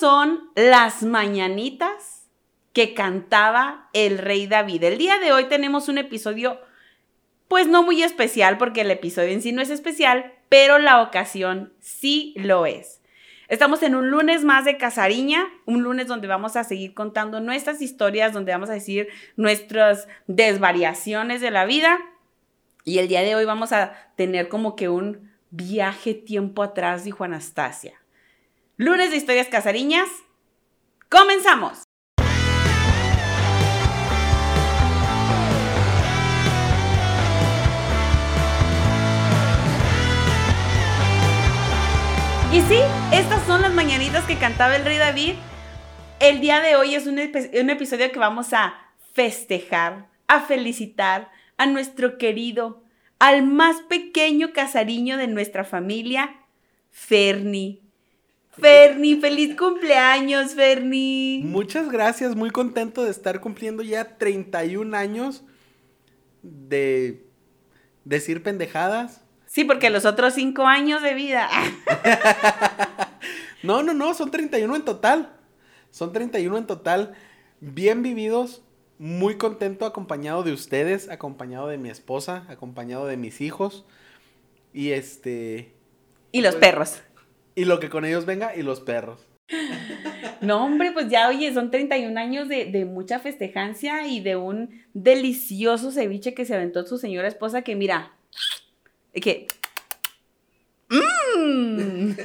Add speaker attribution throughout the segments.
Speaker 1: son las mañanitas que cantaba el rey David. El día de hoy tenemos un episodio, pues no muy especial, porque el episodio en sí no es especial, pero la ocasión sí lo es. Estamos en un lunes más de Casariña, un lunes donde vamos a seguir contando nuestras historias, donde vamos a decir nuestras desvariaciones de la vida. Y el día de hoy vamos a tener como que un viaje tiempo atrás, dijo Anastasia. Lunes de historias casariñas. ¡Comenzamos! Y sí, estas son las mañanitas que cantaba el rey David. El día de hoy es un, episodio que vamos a festejar, a felicitar a nuestro querido, al más pequeño casariño de nuestra familia, Ferni. Ferni, feliz cumpleaños, Ferni.
Speaker 2: Muchas gracias, muy contento de estar cumpliendo ya 31 años de decir pendejadas.
Speaker 1: Sí, porque los otros 5 años de vida.
Speaker 2: no, no, no, son 31 en total. Son 31 en total, bien vividos, muy contento acompañado de ustedes, acompañado de mi esposa, acompañado de mis hijos y este...
Speaker 1: Y los pues, perros.
Speaker 2: Y lo que con ellos venga y los perros.
Speaker 1: No, hombre, pues ya, oye, son 31 años de, mucha festejancia y de un delicioso ceviche que se aventó su señora esposa que mira, que... Mmm.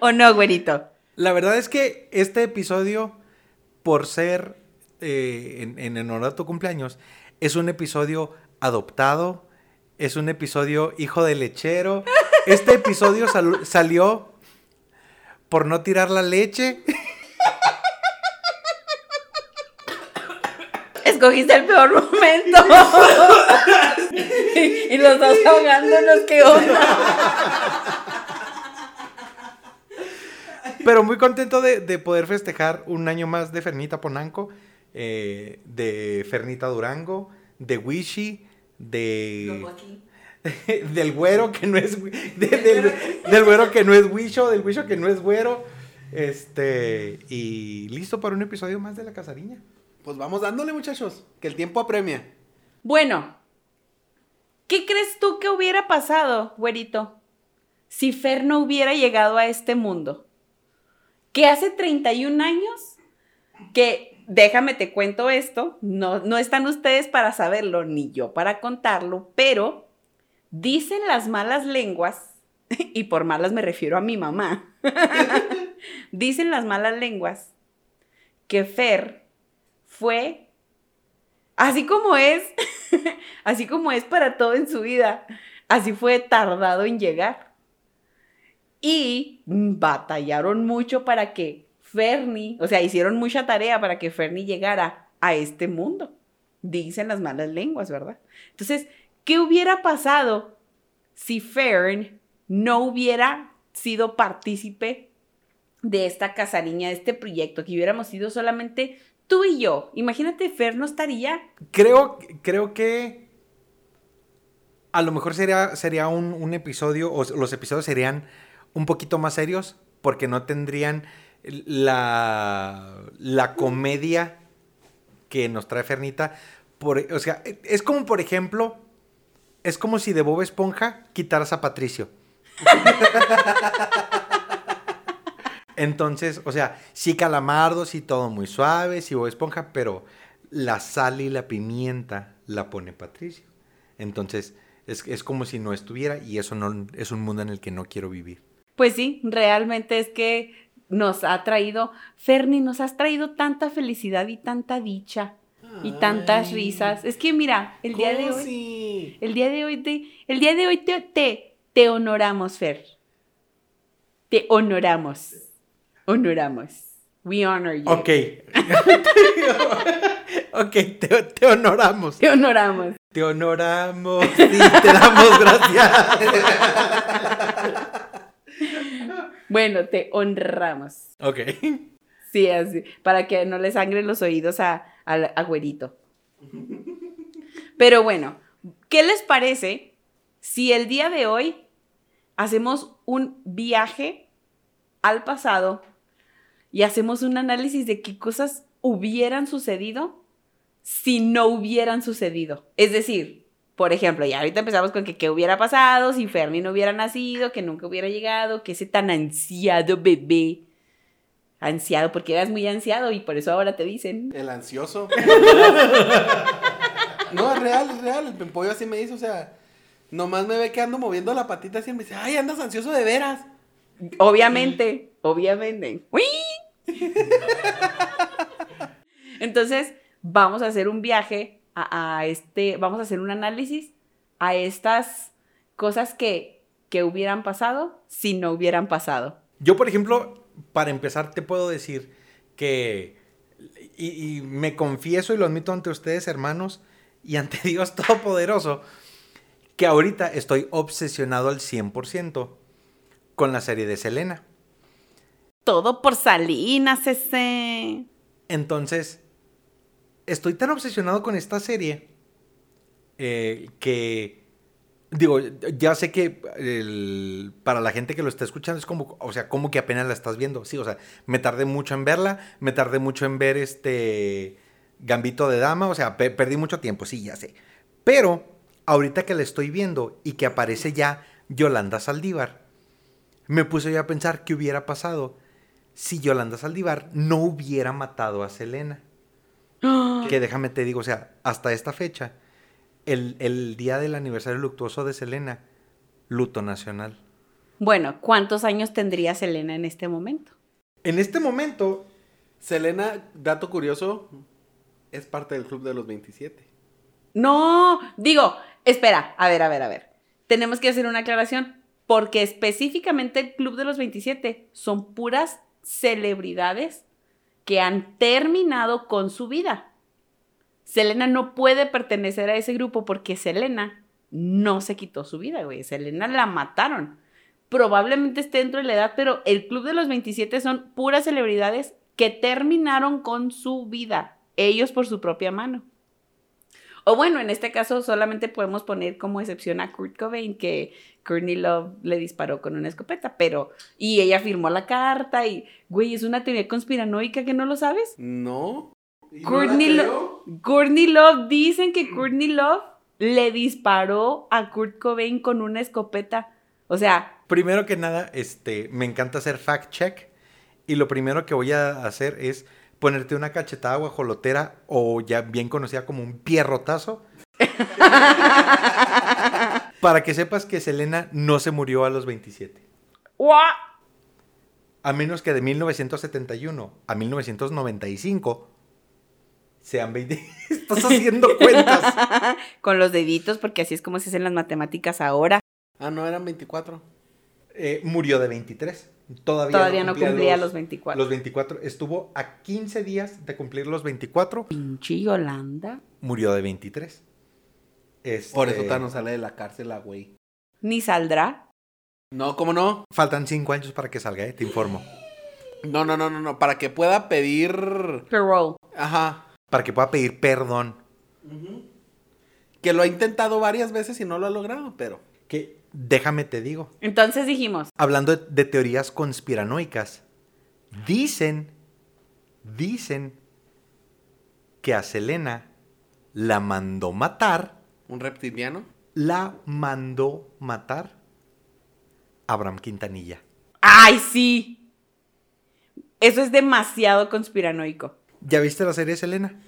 Speaker 1: ¿O no, güerito?
Speaker 2: La verdad es que este episodio, por ser eh, en, en honor a tu cumpleaños, es un episodio adoptado, es un episodio hijo de lechero. Este episodio salió por no tirar la leche.
Speaker 1: Escogiste el peor momento. y, los dos ahogándonos, ¿qué onda?
Speaker 2: Pero muy contento de, poder festejar un año más de Fernita Ponanco, eh, de Fernita Durango, de Wishy, de... del güero que no es del, güero que no es Wisho, del Wisho que no es güero. Este, y listo para un episodio más de La Casariña. Pues vamos dándole, muchachos, que el tiempo apremia.
Speaker 1: Bueno, ¿qué crees tú que hubiera pasado, güerito, si Fer no hubiera llegado a este mundo? Que hace 31 años, que déjame te cuento esto, no, no están ustedes para saberlo, ni yo para contarlo, pero Dicen las malas lenguas, y por malas me refiero a mi mamá, dicen las malas lenguas que Fer fue, así como es, así como es para todo en su vida, así fue tardado en llegar. Y batallaron mucho para que Fernie, o sea, hicieron mucha tarea para que Fernie llegara a este mundo. Dicen las malas lenguas, ¿verdad? Entonces, ¿Qué hubiera pasado si Fern no hubiera sido partícipe de esta casariña, de este proyecto, que hubiéramos sido solamente tú y yo? Imagínate, Fer no estaría.
Speaker 2: Creo, creo que a lo mejor sería, sería un, episodio, o los episodios serían un poquito más serios, porque no tendrían la, la comedia que nos trae Fernita. O sea, es como, por ejemplo, es como si de Bob Esponja quitaras a Patricio. Entonces, o sea, sí calamardo, sí todo muy suave, sí Bob Esponja, pero la sal y la pimienta la pone Patricio. Entonces, es, es como si no estuviera y eso no es un mundo en el que no quiero vivir.
Speaker 1: Pues sí, realmente es que nos ha traído, Ferni, nos has traído tanta felicidad y tanta dicha y tantas risas. Es que mira, el día de hoy, el día de hoy te, el día de hoy te, te, te honoramos, Fer. Te honoramos. Honoramos. We honor you.
Speaker 2: Ok. ok, te, te, honoramos.
Speaker 1: Te honoramos.
Speaker 2: Te honoramos y te damos gracias.
Speaker 1: bueno, te honramos.
Speaker 2: Ok.
Speaker 1: Sí, así. Para que no le sangren los oídos a, al agüerito. Pero bueno, ¿qué les parece si el día de hoy hacemos un viaje al pasado y hacemos un análisis de qué cosas hubieran sucedido si no hubieran sucedido. Es decir, por ejemplo, ya ahorita empezamos con que qué hubiera pasado si Fermi no hubiera nacido, que nunca hubiera llegado, que ese tan ansiado bebé. Ansiado, porque eras muy ansiado y por eso ahora te dicen.
Speaker 3: El ansioso. no, es real, es real. El pimpollo así me dice, o sea, nomás me ve que ando moviendo la patita así y me dice, ay, andas ansioso de veras.
Speaker 1: Obviamente, obviamente. ¡Uy! Entonces, vamos a hacer un viaje a, este, vamos a hacer un análisis a estas cosas que, que hubieran pasado si no hubieran pasado.
Speaker 2: Yo, por ejemplo, para empezar, te puedo decir que, y, y me confieso y lo admito ante ustedes, hermanos, y ante Dios Todopoderoso, que ahorita estoy obsesionado al 100% con la serie de Selena.
Speaker 1: Todo por Salinas, ese.
Speaker 2: Entonces, estoy tan obsesionado con esta serie eh, que, digo, ya sé que para la gente que lo está escuchando es como, o sea, como que apenas la estás viendo. Sí, o sea, me tardé mucho en verla, me tardé mucho en ver este Gambito de Dama, o sea, perdí mucho tiempo, sí, ya sé. Pero, ahorita que la estoy viendo y que aparece ya Yolanda Saldívar, me puse yo a pensar qué hubiera pasado si Yolanda Saldívar no hubiera matado a Selena. Que déjame te digo, o sea, hasta esta fecha, el, día del aniversario luctuoso de Selena, luto nacional.
Speaker 1: Bueno, ¿cuántos años tendría Selena en este momento?
Speaker 2: En este momento...
Speaker 3: Selena, dato curioso, es parte del club de los 27.
Speaker 1: No, digo, espera, a ver, a ver, a ver. Tenemos que hacer una aclaración, porque específicamente el club de los 27 son puras celebridades que han terminado con su vida. Selena no puede pertenecer a ese grupo porque Selena no se quitó su vida, güey. Selena la mataron. Probablemente esté dentro de la edad, pero el Club de los 27 son puras celebridades que terminaron con su vida, ellos por su propia mano. O bueno, en este caso solamente podemos poner como excepción a Kurt Cobain, que Courtney Love le disparó con una escopeta, pero... Y ella firmó la carta y, güey, es una teoría conspiranoica que no lo sabes.
Speaker 3: No.
Speaker 1: Courtney, Love, dicen que Courtney Love le disparó a Kurt Cobain con una escopeta. O sea...
Speaker 2: Primero que nada, este, me encanta hacer fact check. Y lo primero que voy a hacer es ponerte una cachetada guajolotera o ya bien conocida como un pierrotazo. para que sepas que Selena no se murió a los 27. A menos que de 1971 a 1995 sean 20. Estás haciendo cuentas.
Speaker 1: Con los deditos, porque así es como se hacen las matemáticas ahora.
Speaker 3: Ah, no, eran 24.
Speaker 2: Eh, murió de 23.
Speaker 1: Todavía, no cumplía, los, 24.
Speaker 2: Los 24. Estuvo a 15 días de cumplir los 24.
Speaker 1: Pinche Yolanda.
Speaker 2: Murió de 23.
Speaker 3: Este... Por eso no sale de la cárcel la güey.
Speaker 1: Ni saldrá.
Speaker 3: No, ¿cómo no?
Speaker 2: Faltan 5 años para que salga, ¿eh? te informo.
Speaker 3: No, no, no, no, no. Para que pueda pedir.
Speaker 1: Parole.
Speaker 3: Ajá.
Speaker 2: Para que pueda pedir perdón.
Speaker 3: Que lo ha intentado varias veces y no lo ha logrado, pero.
Speaker 2: Que Déjame te digo.
Speaker 1: Entonces dijimos.
Speaker 2: Hablando de, teorías conspiranoicas, dicen, dicen que a Selena la mandó matar.
Speaker 3: ¿Un reptiliano?
Speaker 2: La mandó matar Abraham Quintanilla.
Speaker 1: ¡Ay, sí! Eso es demasiado conspiranoico.
Speaker 2: ¿Ya viste la serie Selena?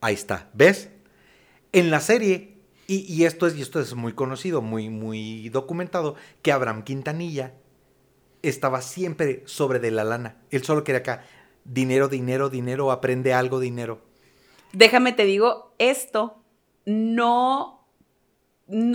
Speaker 2: Ahí está. ¿Ves? En la serie y, esto es, esto es muy conocido, muy, muy documentado, que Abraham Quintanilla estaba siempre sobre de la lana. Él solo quería acá, dinero, dinero, dinero, aprende algo, dinero.
Speaker 1: Déjame te digo, esto no,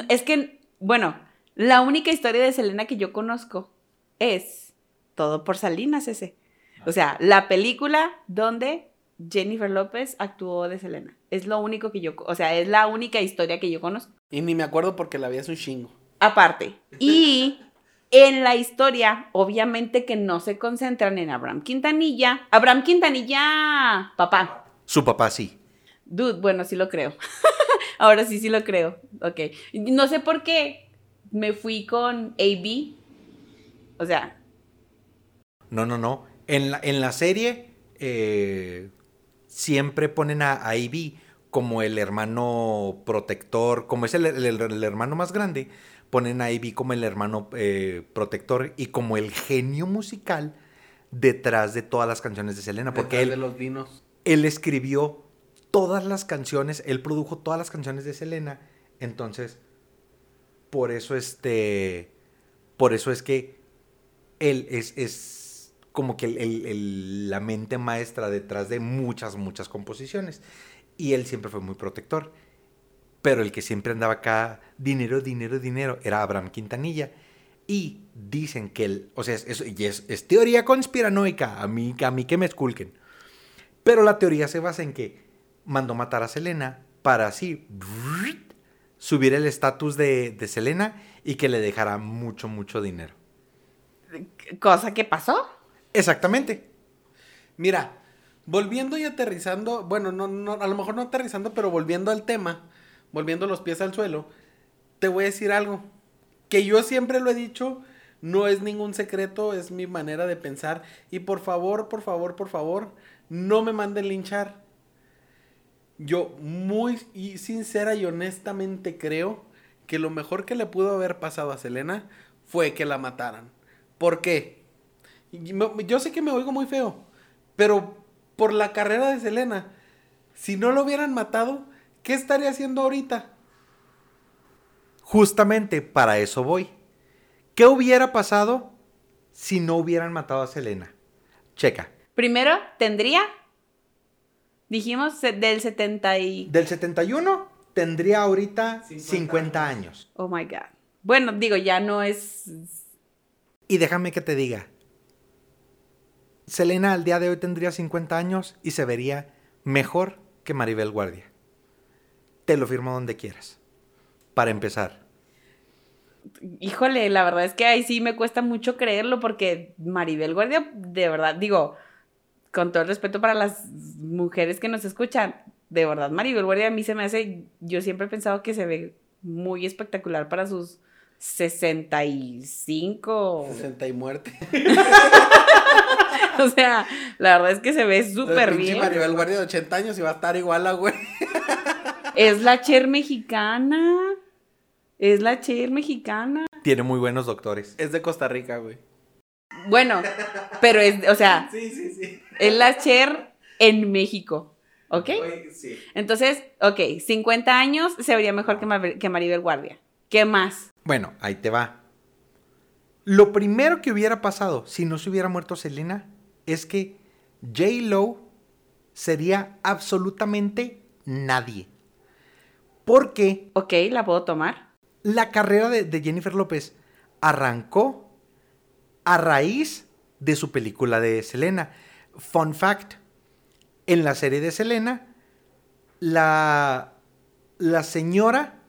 Speaker 1: es que, bueno, la única historia de Selena que yo conozco es todo por Salinas ese. O sea, la película donde Jennifer López actuó de Selena. Es lo único que yo, o sea, es la única historia que yo conozco.
Speaker 3: Y ni me acuerdo porque la vi hace un chingo.
Speaker 1: Aparte. Y en la historia, obviamente que no se concentran en Abraham Quintanilla. Abraham Quintanilla, papá.
Speaker 2: Su papá sí.
Speaker 1: Dude, bueno, sí lo creo. Ahora sí, sí lo creo. Ok. No sé por qué me fui con AB. O sea,
Speaker 2: No, no, no. En la, en la serie eh, siempre ponen a, a Ivy como el hermano protector, como es el, el- el hermano más grande, ponen a Ivy como el hermano eh, protector y como el genio musical detrás de todas las canciones de Selena, porque
Speaker 3: Detrás
Speaker 2: él,
Speaker 3: de los vinos.
Speaker 2: él escribió todas las canciones, él produjo todas las canciones de Selena, entonces por eso este, por eso es que él es, es como que el- el- el- la mente maestra detrás de muchas, muchas composiciones. Y él siempre fue muy protector. Pero el que siempre andaba acá, dinero, dinero, dinero, era Abraham Quintanilla. Y dicen que él, o sea, es, es- es teoría conspiranoica, a mí, a mí que me esculquen. Pero la teoría se basa en que mandó matar a Selena para así subir el estatus de, de Selena y que le dejara mucho, mucho dinero.
Speaker 1: Cosa que pasó.
Speaker 2: Exactamente.
Speaker 3: Mira, volviendo y aterrizando, bueno, no, no, a lo mejor no aterrizando, pero volviendo al tema, volviendo los pies al suelo, te voy a decir algo que yo siempre lo he dicho, no es ningún secreto, es mi manera de pensar. Y por favor, por favor, por favor, no me manden linchar. Yo muy sincera y honestamente creo que lo mejor que le pudo haber pasado a Selena fue que la mataran. ¿Por qué? Yo sé que me oigo muy feo, pero por la carrera de Selena, si no lo hubieran matado, ¿qué estaría haciendo ahorita?
Speaker 2: Justamente para eso voy. ¿Qué hubiera pasado si no hubieran matado a Selena? Checa.
Speaker 1: Primero, tendría. Dijimos del 70 y.
Speaker 2: Del 71 tendría ahorita 50,
Speaker 3: 50
Speaker 2: años.
Speaker 1: Oh my God. Bueno, digo, ya no es.
Speaker 2: Y déjame que te diga. Selena al día de hoy tendría 50 años y se vería mejor que Maribel Guardia. Te lo firmo donde quieras. Para empezar.
Speaker 1: Híjole, la verdad es que ahí sí me cuesta mucho creerlo porque Maribel Guardia, de verdad, digo, con todo el respeto para las mujeres que nos escuchan, de verdad, Maribel Guardia a mí se me hace, yo siempre he pensado que se ve muy espectacular para sus 65.
Speaker 3: 60 y muerte.
Speaker 1: O sea, la verdad es que se ve súper bien.
Speaker 3: Maribel Guardia de 80 años y va a estar igual a güey.
Speaker 1: Es la Cher mexicana. Es la Cher mexicana.
Speaker 2: Tiene muy buenos doctores.
Speaker 3: Es de Costa Rica, güey.
Speaker 1: Bueno, pero es, o sea,
Speaker 3: Sí, sí, sí.
Speaker 1: es la Cher en México. ¿Ok?
Speaker 3: sí.
Speaker 1: Entonces, ok, 50 años se vería mejor que, Mar- que Maribel Guardia. ¿Qué más?
Speaker 2: Bueno, ahí te va. Lo primero que hubiera pasado si no se hubiera muerto Selena es que J. Lo sería absolutamente nadie. Porque
Speaker 1: Ok, la puedo tomar.
Speaker 2: la carrera de, de Jennifer López arrancó a raíz de su película de Selena. Fun fact, en la serie de Selena, la, la señora,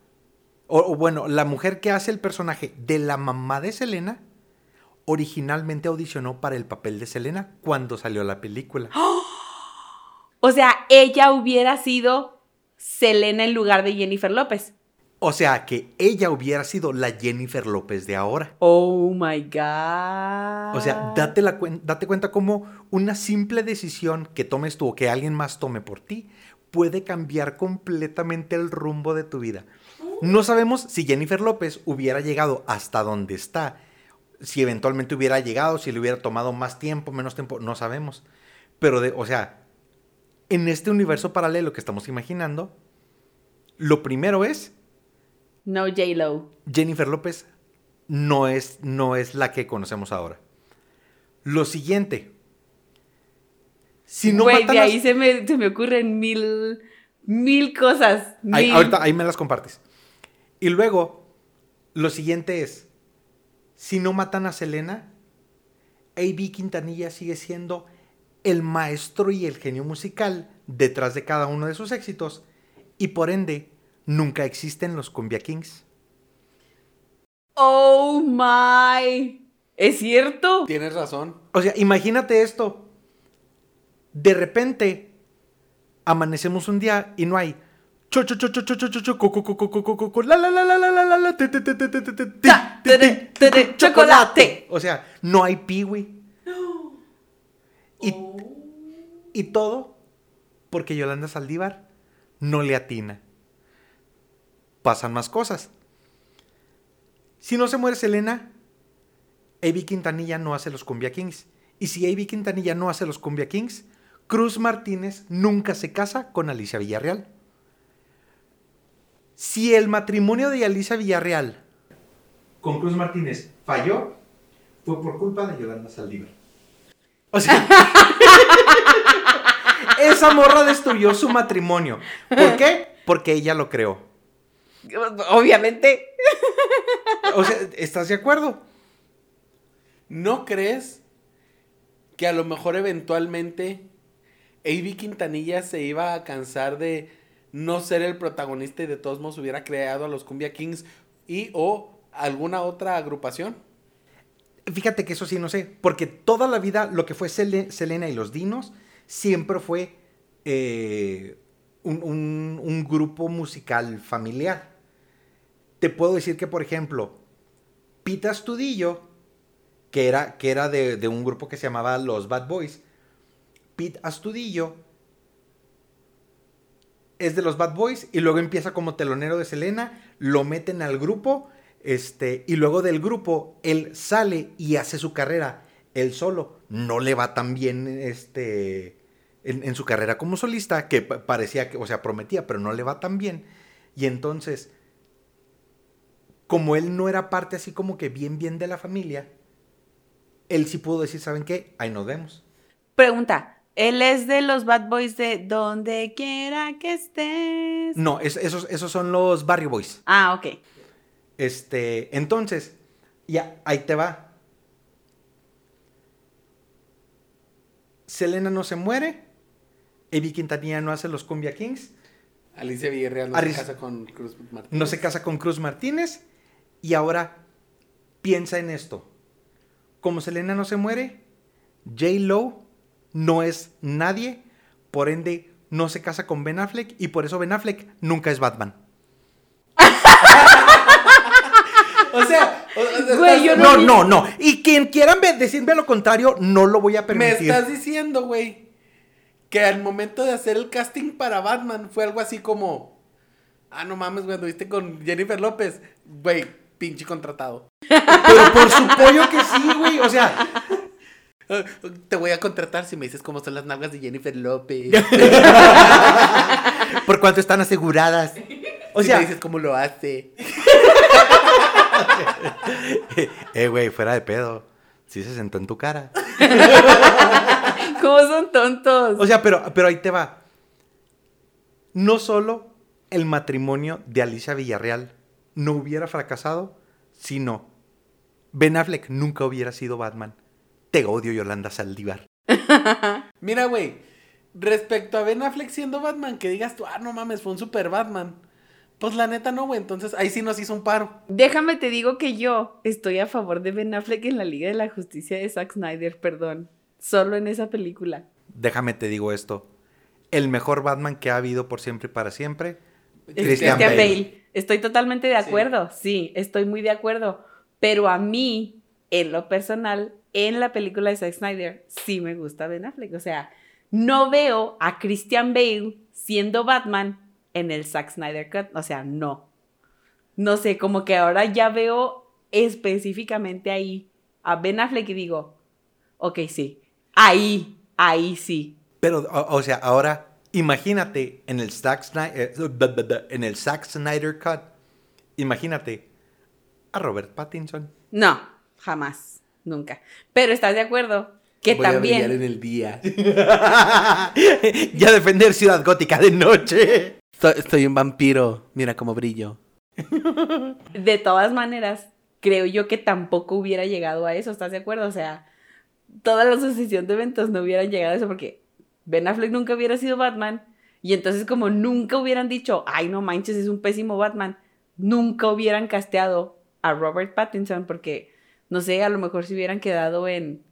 Speaker 2: o, o bueno, la mujer que hace el personaje de la mamá de Selena, originalmente audicionó para el papel de Selena cuando salió la película.
Speaker 1: O sea, ella hubiera sido Selena en lugar de Jennifer López.
Speaker 2: O sea, que ella hubiera sido la Jennifer López de ahora.
Speaker 1: Oh my God.
Speaker 2: O sea, date, la cuen- date cuenta cómo una simple decisión que tomes tú o que alguien más tome por ti puede cambiar completamente el rumbo de tu vida. No sabemos si Jennifer López hubiera llegado hasta donde está, si eventualmente hubiera llegado, si le hubiera tomado más tiempo, menos tiempo, no sabemos. Pero, de, o sea, en este universo paralelo que estamos imaginando, lo primero es
Speaker 1: No J-Lo.
Speaker 2: Jennifer López no es, no es la que conocemos ahora. Lo siguiente. Si no
Speaker 1: Güey, de ahí se me, se me ocurren mil, mil cosas.
Speaker 2: Ahí-
Speaker 1: mil.
Speaker 2: ahorita ahí me las compartes. Y luego, lo siguiente es, si no matan a Selena, A.B. Quintanilla sigue siendo el maestro y el genio musical detrás de cada uno de sus éxitos y por ende nunca existen los Cumbia Kings.
Speaker 1: Oh my. ¿Es cierto?
Speaker 3: Tienes razón.
Speaker 2: O sea, imagínate esto. De repente, amanecemos un día y no hay.
Speaker 1: Chocolate.
Speaker 2: O sea, no hay piwi. Y, y todo porque Yolanda Saldívar no le atina. Pasan más cosas. Si no se muere Selena, Avi Quintanilla no hace los Cumbia Kings. Y si Avi Quintanilla no hace los Cumbia Kings, Cruz Martínez nunca se casa con Alicia Villarreal. Si el matrimonio de Alicia Villarreal con Cruz Martínez falló, fue por culpa de Yolanda Saldívar. O sea, esa morra destruyó su matrimonio. ¿Por qué? Porque ella lo creó.
Speaker 1: Obviamente.
Speaker 2: O sea, ¿estás de acuerdo?
Speaker 3: ¿No crees que a lo mejor eventualmente Avi Quintanilla se iba a cansar de no ser el protagonista y de todos modos hubiera creado a los Cumbia Kings y o alguna otra agrupación?
Speaker 2: Fíjate que eso sí no sé, porque toda la vida lo que fue Selena y los Dinos siempre fue eh, un, un, grupo musical familiar. Te puedo decir que, por ejemplo, Pita Astudillo, que era, que era de, de un grupo que se llamaba Los Bad Boys, Pete Astudillo es de los Bad Boys y luego empieza como telonero de Selena, lo meten al grupo, este, y luego del grupo él sale y hace su carrera él solo. No le va tan bien este, en, su carrera como solista, que parecía que, o sea, prometía, pero no le va tan bien. Y entonces, como él no era parte así como que bien, bien de la familia, él sí pudo decir, ¿saben qué? Ahí nos vemos.
Speaker 1: Pregunta, él es de los Bad Boys de donde quiera que estés.
Speaker 2: No, esos, esos son los Barrio Boys.
Speaker 1: Ah, ok.
Speaker 2: Este, entonces, ya, ahí te va. Selena no se muere. Evi Quintanilla no hace los Cumbia Kings.
Speaker 3: Alicia Villarreal no se casa con Cruz Martínez.
Speaker 2: No se casa con Cruz Martínez. Y ahora piensa en esto. Como Selena no se muere, J. Lo no es nadie, por ende no se casa con Ben Affleck y por eso Ben Affleck nunca es Batman.
Speaker 3: o sea,
Speaker 2: no, no, no, Y quien quieran decirme lo contrario, no lo voy a permitir.
Speaker 3: Me estás diciendo, güey, que al momento de hacer el casting para Batman fue algo así como, ah, no mames, güey, viste con Jennifer López, güey, pinche contratado.
Speaker 2: Pero por su pollo que sí, güey, o sea,
Speaker 3: Te voy a contratar si me dices cómo son las nalgas de Jennifer López.
Speaker 2: ¿Por cuánto están aseguradas?
Speaker 3: O sea, me dices cómo lo hace.
Speaker 2: eh, güey, fuera de pedo. Sí se sentó en tu cara.
Speaker 1: ¿Cómo son tontos?
Speaker 2: O sea, pero, pero ahí te va. No solo el matrimonio de Alicia Villarreal no hubiera fracasado, sino Ben Affleck nunca hubiera sido Batman. Te odio, Yolanda Saldívar.
Speaker 3: Mira, güey. Respecto a Ben Affleck siendo Batman, que digas tú, ah, no mames, fue un super Batman. Pues la neta no, güey. Entonces ahí sí nos hizo un paro.
Speaker 1: Déjame te digo que yo estoy a favor de Ben Affleck en la Liga de la Justicia de Zack Snyder, perdón. Solo en esa película.
Speaker 2: Déjame te digo esto. El mejor Batman que ha habido por siempre y para siempre.
Speaker 1: Christian, Bale. Estoy totalmente de acuerdo. sí, estoy muy de acuerdo. Pero a mí, en lo personal, en la película de Zack Snyder sí me gusta Ben Affleck. O sea, no veo a Christian Bale siendo Batman en el Zack Snyder Cut. O sea, no. No sé, como que ahora ya veo específicamente ahí a Ben Affleck y digo, ok, sí, ahí, ahí sí.
Speaker 2: Pero, o, sea, ahora imagínate en el Zack Snyder, eh, en el Zack Snyder Cut, imagínate a Robert Pattinson.
Speaker 1: No, jamás. Nunca. Pero estás de acuerdo que Voy también.
Speaker 3: A en el día.
Speaker 2: ya defender Ciudad Gótica de noche.
Speaker 3: Estoy, un vampiro. Mira cómo brillo.
Speaker 1: De todas maneras, creo yo que tampoco hubiera llegado a eso. ¿Estás de acuerdo? O sea, toda la asociación de eventos no hubieran llegado a eso porque Ben Affleck nunca hubiera sido Batman. Y entonces, como nunca hubieran dicho, ay, no manches, es un pésimo Batman, nunca hubieran casteado a Robert Pattinson porque no sé, a lo mejor se hubieran quedado en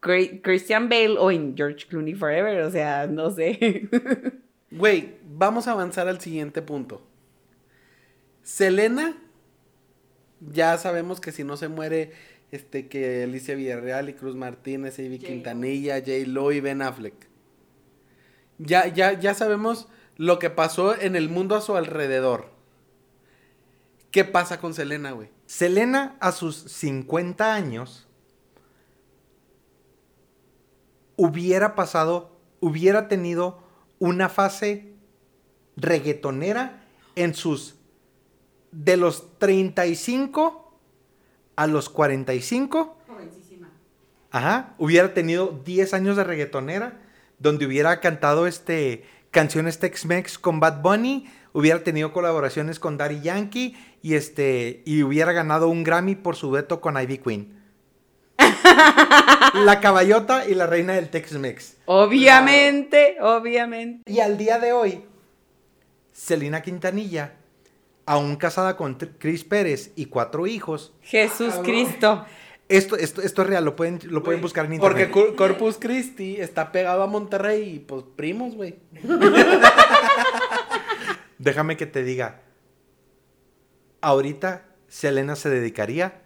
Speaker 1: Christian Bale o en George Clooney Forever, o sea, no sé.
Speaker 3: Güey, vamos a avanzar al siguiente punto. Selena, ya sabemos que si no se muere, este, que Alicia Villarreal y Cruz Martínez, Ivy Quintanilla, J. Lo y Ben Affleck. Ya, ya, ya sabemos lo que pasó en el mundo a su alrededor. ¿Qué pasa con Selena, güey?
Speaker 2: Selena a sus 50 años hubiera pasado, hubiera tenido una fase reggaetonera en sus de los 35 a los 45.
Speaker 1: Jovencísima.
Speaker 2: Ajá, hubiera tenido 10 años de reggaetonera donde hubiera cantado este canciones Tex-Mex con Bad Bunny, hubiera tenido colaboraciones con Daddy Yankee y este y hubiera ganado un Grammy por su dueto con Ivy Queen. la caballota y la reina del Tex-Mex.
Speaker 1: Obviamente, obviamente.
Speaker 2: Y al día de hoy, Selena Quintanilla, aún casada con Chris Pérez y cuatro hijos,
Speaker 1: Jesús Cristo.
Speaker 2: Esto, esto, esto es real, lo pueden, lo pueden buscar en internet.
Speaker 3: Porque Cor- Corpus Christi está pegado a Monterrey y pues primos, güey.
Speaker 2: Déjame que te diga, ahorita Selena se dedicaría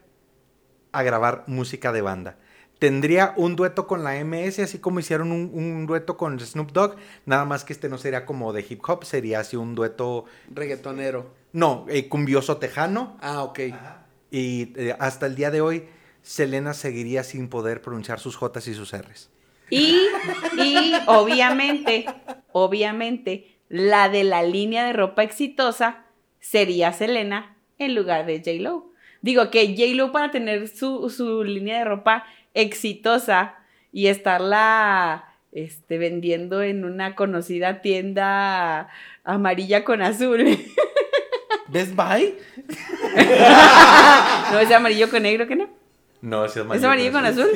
Speaker 2: a grabar música de banda. Tendría un dueto con la MS, así como hicieron un, un dueto con Snoop Dogg, nada más que este no sería como de hip hop, sería así un dueto,
Speaker 3: Reggaetonero.
Speaker 2: no, eh, cumbioso tejano.
Speaker 3: Ah, ok.
Speaker 2: Y eh, hasta el día de hoy, Selena seguiría sin poder pronunciar sus Jotas y sus R's.
Speaker 1: Y, y obviamente, obviamente, la de la línea de ropa exitosa sería Selena en lugar de J-Lo. Digo que J-Lo para tener su, su línea de ropa exitosa y estarla este, vendiendo en una conocida tienda amarilla con azul.
Speaker 3: ¿Best Buy?
Speaker 1: no es amarillo con negro, ¿que no?
Speaker 2: No, es
Speaker 1: Es amarillo con azul.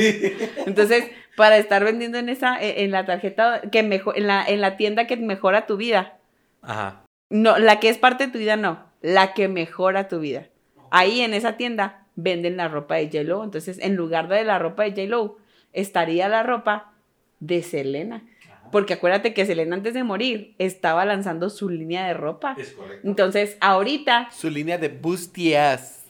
Speaker 1: Entonces, para estar vendiendo en esa, en en la tarjeta que mejor, en la, en la tienda que mejora tu vida.
Speaker 2: Ajá.
Speaker 1: No, la que es parte de tu vida, no. La que mejora tu vida. Ahí en esa tienda venden la ropa de J-Lo. Entonces, en lugar de la ropa de J-Lo, estaría la ropa de Selena. Porque acuérdate que Selena antes de morir estaba lanzando su línea de ropa.
Speaker 2: correcto.
Speaker 1: Entonces, ahorita
Speaker 3: Su línea de Bustias.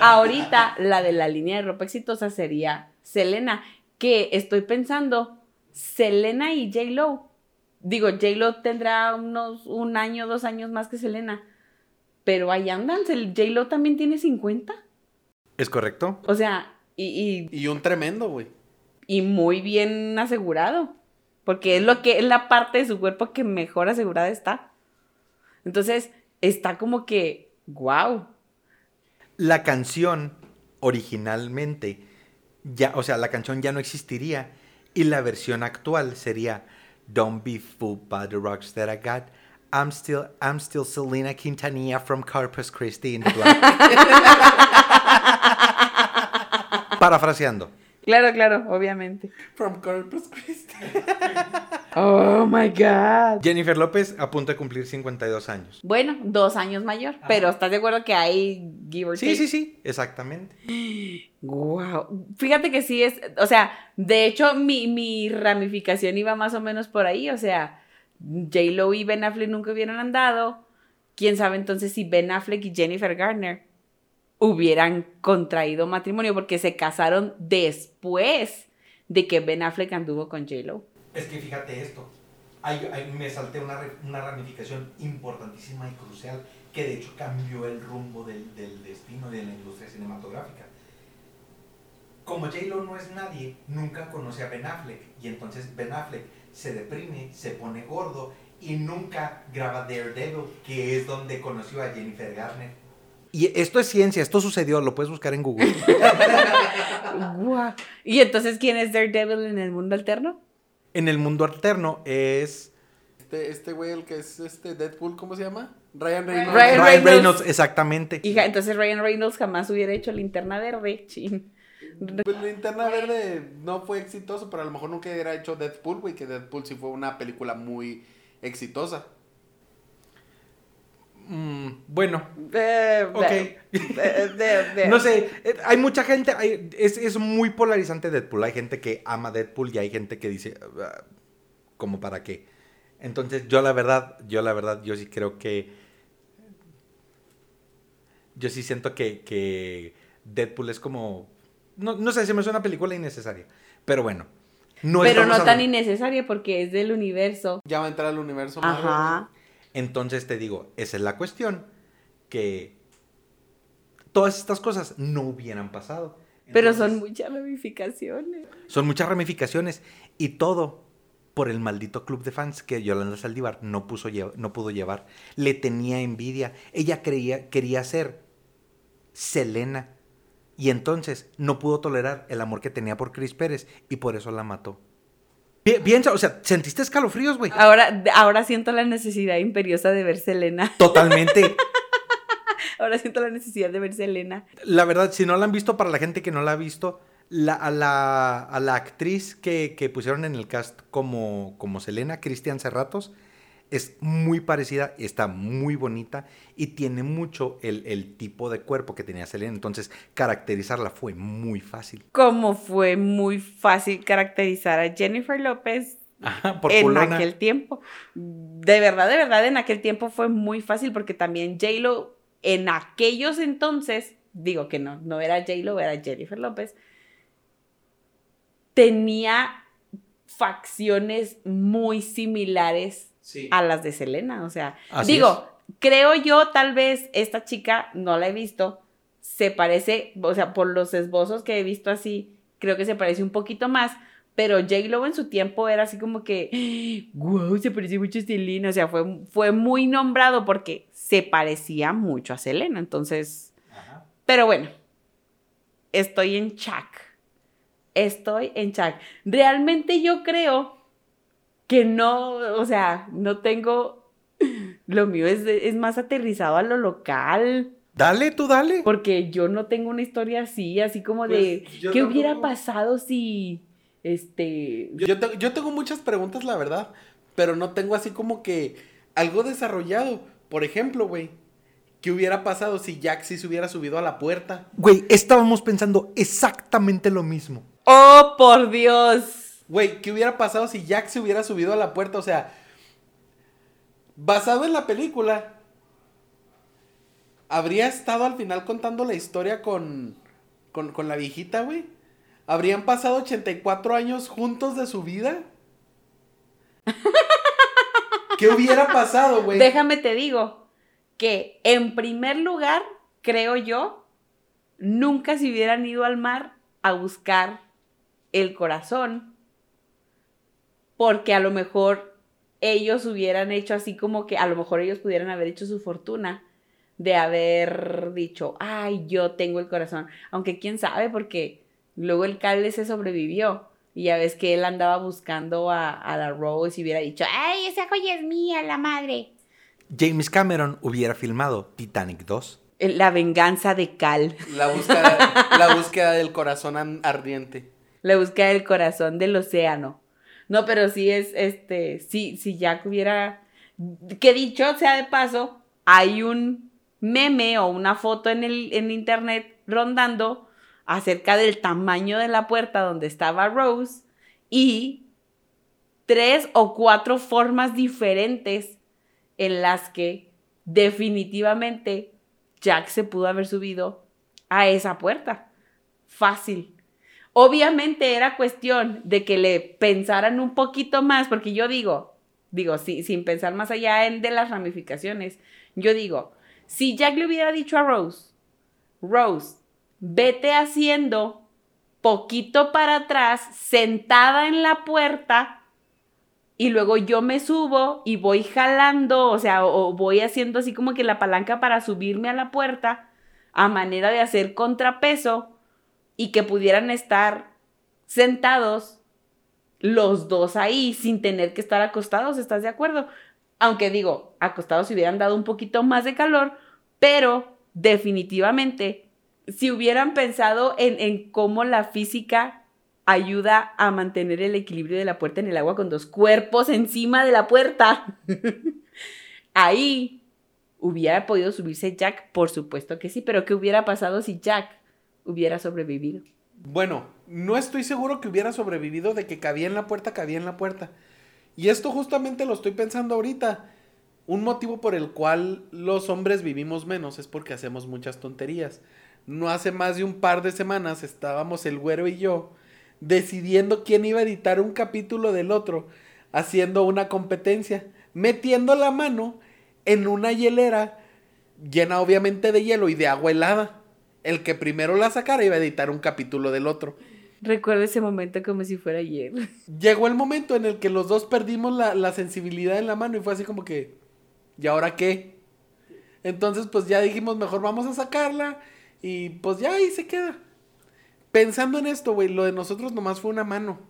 Speaker 1: Ahorita la de la línea de ropa exitosa sería Selena, que estoy pensando, Selena y J-Lo. Digo, J-Lo tendrá unos un año, dos años más que Selena. Pero ahí andan, el J-Lo también tiene 50.
Speaker 2: ¿Es correcto?
Speaker 1: O sea, y, y,
Speaker 3: Y un tremendo, güey.
Speaker 1: y muy bien asegurado. Porque es lo que es la parte de su cuerpo que mejor asegurada está. Entonces, está como que, wow.
Speaker 2: La canción originalmente ya, o sea, la canción ya no existiría y la versión actual sería Don't be fooled by the rocks that I got. I'm still I'm still Selena Quintanilla from Corpus Christi in the black. Parafraseando.
Speaker 1: Claro, claro, obviamente.
Speaker 3: From Corpus Christi.
Speaker 1: Oh my God.
Speaker 2: Jennifer López a punto de cumplir 52 años.
Speaker 1: Bueno, dos años mayor, pero ¿estás de acuerdo que hay give or
Speaker 2: Sí,
Speaker 1: take?
Speaker 2: sí, sí, exactamente.
Speaker 1: Wow. Fíjate que sí es, o sea, de hecho mi, mi ramificación iba más o menos por ahí, o sea, J-Lo y Ben Affleck nunca hubieran andado. Quién sabe entonces si Ben Affleck y Jennifer Garner hubieran contraído matrimonio porque se casaron después de que Ben Affleck anduvo con J-Lo.
Speaker 2: Es que fíjate esto. me salté una, ramificación importantísima y crucial que de hecho cambió el rumbo del, del destino de la industria cinematográfica. Como J-Lo no es nadie, nunca conoce a Ben Affleck. Y entonces Ben Affleck se deprime, se pone gordo y nunca graba Daredevil, que es donde conoció a Jennifer Garner. Y esto es ciencia, esto sucedió, lo puedes buscar en Google.
Speaker 1: ¿Y entonces quién es Daredevil en el mundo alterno?
Speaker 2: en el mundo alterno es
Speaker 3: Este, este güey, el que es este Deadpool, ¿cómo se llama? Ryan Reynolds.
Speaker 1: Ryan
Speaker 2: Ryan
Speaker 1: Reynolds.
Speaker 2: Reynolds, exactamente.
Speaker 1: Hija, entonces Ryan Reynolds jamás hubiera hecho linterna verde. Chin.
Speaker 3: Pues, Linterna Verde no fue exitoso, pero a lo mejor nunca hubiera hecho Deadpool, güey, que Deadpool sí fue una película muy exitosa.
Speaker 2: Mm, bueno,
Speaker 1: Eh,
Speaker 2: Ok.
Speaker 1: eh,
Speaker 2: no sé, eh, hay mucha gente, hay- es, es muy polarizante Deadpool. Hay gente que ama Deadpool y hay gente que dice, "Ah, ¿como para qué? Entonces, yo la verdad, yo la verdad, yo sí creo que. Yo sí siento que, que Deadpool es como. no, no sé, se me hace una película innecesaria. Pero bueno. No
Speaker 1: Pero no tan
Speaker 2: hablando-
Speaker 1: innecesaria porque es del universo.
Speaker 3: Ya va a entrar al universo
Speaker 1: Ajá.
Speaker 2: Entonces te digo, esa es la cuestión. Que todas estas cosas no hubieran pasado.
Speaker 1: Pero son muchas ramificaciones.
Speaker 2: Son muchas ramificaciones y todo por el maldito club de fans que Yolanda Saldívar no, puso no pudo llevar. Le tenía envidia. Ella creía, quería ser Selena. Y entonces no pudo tolerar el amor que tenía por Chris Pérez y por eso la mató. Pi- Piensa, o sea, ¿sentiste escalofríos, güey?
Speaker 1: Ahora, ahora siento la necesidad imperiosa de ver Selena.
Speaker 2: Totalmente.
Speaker 1: Ahora siento la necesidad de ver Selena.
Speaker 2: La verdad, si no la han visto, para la gente que no la ha visto, la- a, la, a la actriz que, que pusieron en el cast como, como Selena, Cristian Cerratos, es muy parecida, está muy bonita y tiene mucho el, el tipo de cuerpo que tenía Selena. Entonces, caracterizarla fue muy fácil.
Speaker 1: Como fue muy fácil caracterizar a Jennifer López
Speaker 2: Ajá, por
Speaker 1: en aquel tiempo. De verdad, de verdad, en aquel tiempo fue muy fácil porque también J-Lo en aquellos entonces, digo que no, no era J-Lo, era Jennifer López, tenía facciones muy similares
Speaker 3: Sí.
Speaker 1: a las de Selena. O sea,
Speaker 2: Así
Speaker 1: digo, creo yo, tal vez esta chica, no la he visto, se parece, o sea, por los esbozos que he visto así, creo que se parece un poquito más. Pero J-Lo en su tiempo era así como que, wow, se parece mucho a Selena. O sea, fue, fue muy nombrado porque se parecía mucho a Selena. Entonces,
Speaker 2: Ajá.
Speaker 1: pero bueno, estoy en Chuck. Estoy en Chuck. Realmente yo creo que no, o sea, no tengo, lo mío es, es más aterrizado a lo local,
Speaker 2: Dale, tú dale.
Speaker 1: porque yo no tengo una historia así, así como de,
Speaker 3: Pues,
Speaker 1: ¿qué hubiera pasado si, este,
Speaker 3: Yo, yo te- yo tengo muchas preguntas, la verdad, pero no tengo así como que algo desarrollado. Por ejemplo, güey, ¿qué hubiera pasado si Jack sí se hubiera subido a la puerta?
Speaker 2: Güey, estábamos pensando exactamente lo mismo.
Speaker 1: oh, por Dios.
Speaker 3: Güey, ¿qué hubiera pasado si Jack se hubiera subido a la puerta? O sea, basado en la película, ¿habría estado al final contando la historia con, con, con la viejita, güey? ¿Habrían pasado 84 años juntos de su vida? ¿Qué hubiera pasado, güey?
Speaker 1: Déjame te digo que en primer lugar, creo yo, nunca se hubieran ido al mar a buscar el corazón, porque a lo mejor ellos hubieran hecho así como que a lo mejor ellos pudieran haber hecho su fortuna de haber dicho, ay, yo tengo el corazón, aunque quién sabe, porque luego el cable se sobrevivió. Y ya ves que él andaba buscando a, a la Rose y hubiera dicho, ay, esa joya es mía, la madre.
Speaker 2: James Cameron hubiera filmado Titanic 2.
Speaker 1: La venganza de Cal.
Speaker 3: La búsqueda, la búsqueda del corazón ardiente.
Speaker 1: La búsqueda del corazón del océano. No, pero sí es, este, sí, si Jack hubiera, que dicho sea de paso, hay un meme o una foto en el, en internet rondando acerca del tamaño de la puerta donde estaba Rose y tres o cuatro formas diferentes en las que definitivamente Jack se pudo haber subido a esa puerta. Fácil. Obviamente era cuestión de que le pensaran un poquito más, porque yo digo, digo, sí, sin pensar más allá en, de las ramificaciones, yo digo, si Jack le hubiera dicho a Rose, Rose, vete haciendo poquito para atrás, sentada en la puerta, y luego yo me subo y voy jalando, o sea, o voy haciendo así como que la palanca para subirme a la puerta, a manera de hacer contrapeso, y que pudieran estar sentados los dos ahí sin tener que estar acostados, ¿estás de acuerdo? Aunque digo, acostados hubieran dado un poquito más de calor, pero definitivamente, si hubieran pensado en, en cómo la física ayuda a mantener el equilibrio de la puerta en el agua con dos cuerpos encima de la puerta, ahí hubiera podido subirse Jack, por supuesto que sí, pero ¿qué hubiera pasado si Jack hubiera sobrevivido?
Speaker 3: Bueno, no estoy seguro que hubiera sobrevivido de que cabía en la puerta, cabía en la puerta. Y esto justamente lo estoy pensando ahorita. Un motivo por el cual los hombres vivimos menos es porque hacemos muchas tonterías. no hace más de un par de semanas estábamos el güero y yo decidiendo quién iba a editar un capítulo del otro, haciendo una competencia, metiendo la mano en una hielera llena obviamente de hielo y de agua helada. El que primero la sacara iba a editar un capítulo del otro.
Speaker 1: Recuerdo ese momento como si fuera ayer.
Speaker 3: Llegó el momento en el que los dos perdimos la, la sensibilidad en la mano y fue así como que, ¿y ahora qué? Entonces pues ya dijimos, mejor vamos a sacarla y pues ya ahí se queda. Pensando en esto, güey, lo de nosotros nomás fue una mano.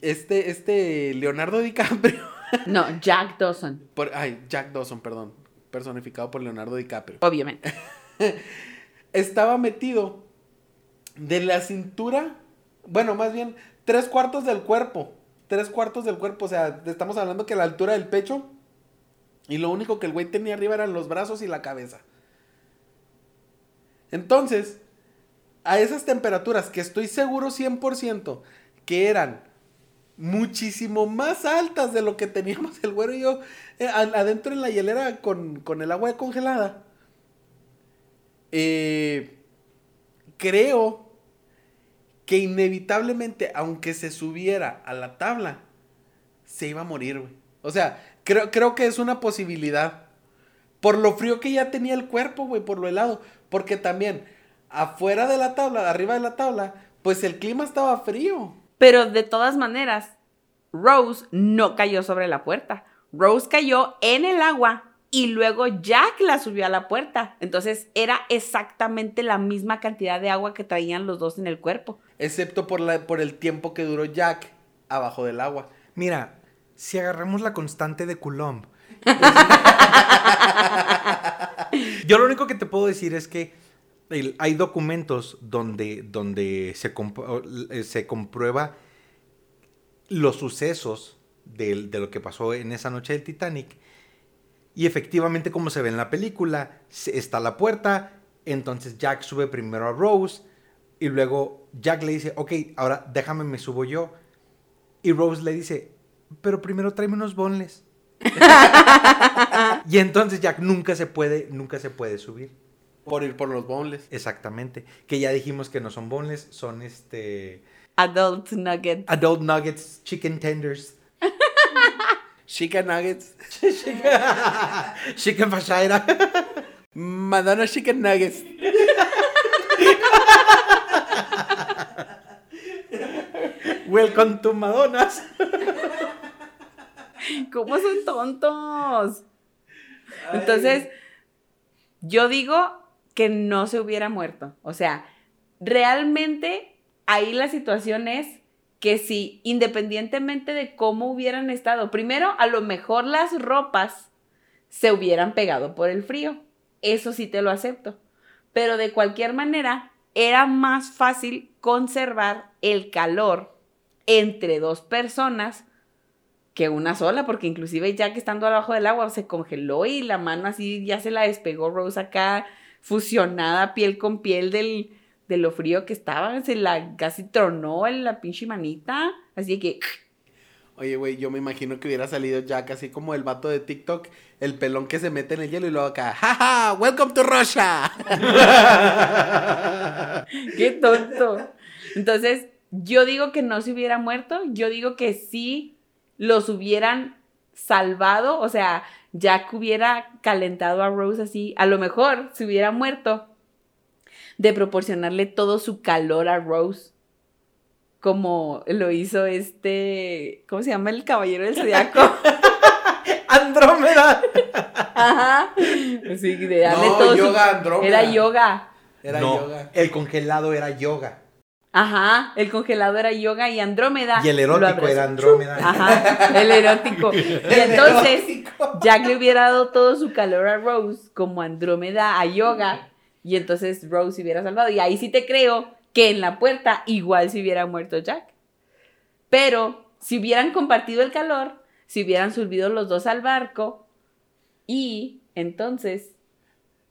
Speaker 3: Este, este Leonardo DiCaprio.
Speaker 1: No, Jack Dawson.
Speaker 3: Por, ay, Jack Dawson, perdón. Personificado por Leonardo DiCaprio.
Speaker 1: Obviamente.
Speaker 3: Estaba metido de la cintura. Bueno, más bien, tres cuartos del cuerpo. Tres cuartos del cuerpo. O sea, estamos hablando que la altura del pecho. Y lo único que el güey tenía arriba eran los brazos y la cabeza. Entonces, a esas temperaturas que estoy seguro 100% que eran muchísimo más altas de lo que teníamos el güero y yo eh, adentro en la hielera con, con el agua congelada. Eh, creo que inevitablemente, aunque se subiera a la tabla, se iba a morir, güey. O sea, creo, creo que es una posibilidad. Por lo frío que ya tenía el cuerpo, güey, por lo helado. Porque también, afuera de la tabla, arriba de la tabla, pues el clima estaba frío.
Speaker 1: Pero de todas maneras, Rose no cayó sobre la puerta. Rose cayó en el agua y luego Jack la subió a la puerta. Entonces era exactamente la misma cantidad de agua que traían los dos en el cuerpo.
Speaker 3: Excepto por, la, por el tiempo que duró Jack abajo del agua.
Speaker 2: Mira, si agarramos la constante de Coulomb. Yo lo único que te puedo decir es que hay documentos donde, donde se, eh, se comprueba los sucesos de, de, lo que pasó en esa noche del Titanic. Y efectivamente, como se ve en la película, está la puerta, entonces Jack sube primero a Rose y luego Jack le dice, ok, ahora déjame, me subo yo. Y Rose le dice, pero primero tráeme unos bonles. y entonces Jack nunca se puede, nunca se puede subir.
Speaker 3: Por ir por los boneless.
Speaker 2: Exactamente. Que ya dijimos que no son boneless, son este.
Speaker 1: Adult nuggets.
Speaker 2: Adult nuggets, chicken tenders.
Speaker 3: Chicken nuggets.
Speaker 2: chicken fashaira.
Speaker 3: Madonna chicken nuggets.
Speaker 2: Welcome to Madonnas.
Speaker 1: ¿Cómo son tontos? Entonces, yo digo que no se hubiera muerto. O sea, realmente ahí la situación es que si independientemente de cómo hubieran estado, primero a lo mejor las ropas se hubieran pegado por el frío. Eso sí te lo acepto. Pero de cualquier manera, era más fácil conservar el calor entre dos personas que una sola, porque inclusive ya que estando abajo del agua se congeló y la mano así ya se la despegó Rose acá fusionada piel con piel del, de lo frío que estaba. Se la casi tronó en la pinche manita. Así que.
Speaker 3: Oye, güey, yo me imagino que hubiera salido Jack así como el vato de TikTok, el pelón que se mete en el hielo y luego acá, ¡jaja! ¡Welcome to Russia!
Speaker 1: ¡Qué tonto! Entonces, yo digo que no se hubiera muerto, yo digo que sí los hubieran salvado, o sea, Jack hubiera calentado a Rose así, a lo mejor se hubiera muerto de proporcionarle todo su calor a Rose. Como lo hizo este. ¿Cómo se llama el caballero del zodiaco?
Speaker 2: ¡Andrómeda!
Speaker 1: Ajá. Sí, de darle
Speaker 3: no,
Speaker 1: todo
Speaker 3: yoga,
Speaker 1: su...
Speaker 3: Andrómeda.
Speaker 1: Era yoga.
Speaker 3: Era
Speaker 2: no,
Speaker 3: yoga.
Speaker 2: El congelado era yoga.
Speaker 1: Ajá, el congelado era yoga y Andrómeda.
Speaker 2: Y el erótico era Andrómeda.
Speaker 1: Ajá, el erótico. Y entonces Jack le hubiera dado todo su calor a Rose como Andrómeda a yoga. Y entonces Rose se hubiera salvado. Y ahí sí te creo que en la puerta igual se hubiera muerto Jack. Pero si hubieran compartido el calor, si hubieran subido los dos al barco y entonces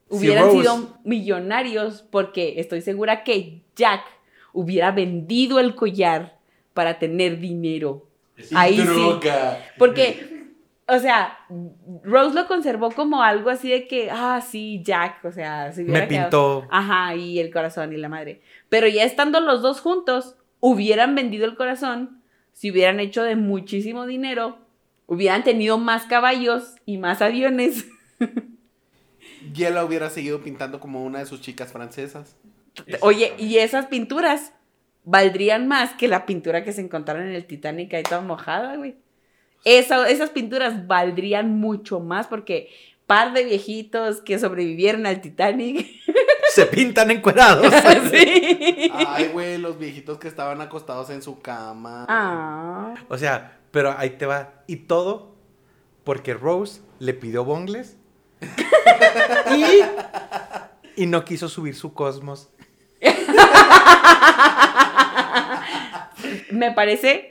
Speaker 1: hubieran
Speaker 2: Rose-
Speaker 1: sido millonarios porque estoy segura que Jack hubiera vendido el collar para tener dinero. Ahí sí.
Speaker 3: Droga.
Speaker 1: Porque, o sea, Rose lo conservó como algo así de que, ah, sí, Jack, o sea, se
Speaker 2: Me
Speaker 1: quedado-
Speaker 2: pintó.
Speaker 1: Ajá, y el corazón y la madre. Pero ya estando los dos juntos, hubieran vendido el corazón, si hubieran hecho de muchísimo dinero, hubieran tenido más caballos y más aviones.
Speaker 3: Y él la hubiera seguido pintando como una de sus chicas francesas.
Speaker 1: Oye, y esas pinturas valdrían más que la pintura que se encontraron en el Titanic ahí toda mojada, güey. Esa- esas pinturas valdrían mucho más porque par de viejitos que sobrevivieron al Titanic.
Speaker 2: Se pintan encuerados.
Speaker 1: sí.
Speaker 3: Ay, güey, los viejitos que estaban acostados en su cama.
Speaker 1: Ah.
Speaker 2: O sea, pero ahí te va. Y todo porque Rose le pidió bongles y, y no quiso subir su cosmos.
Speaker 1: Me parece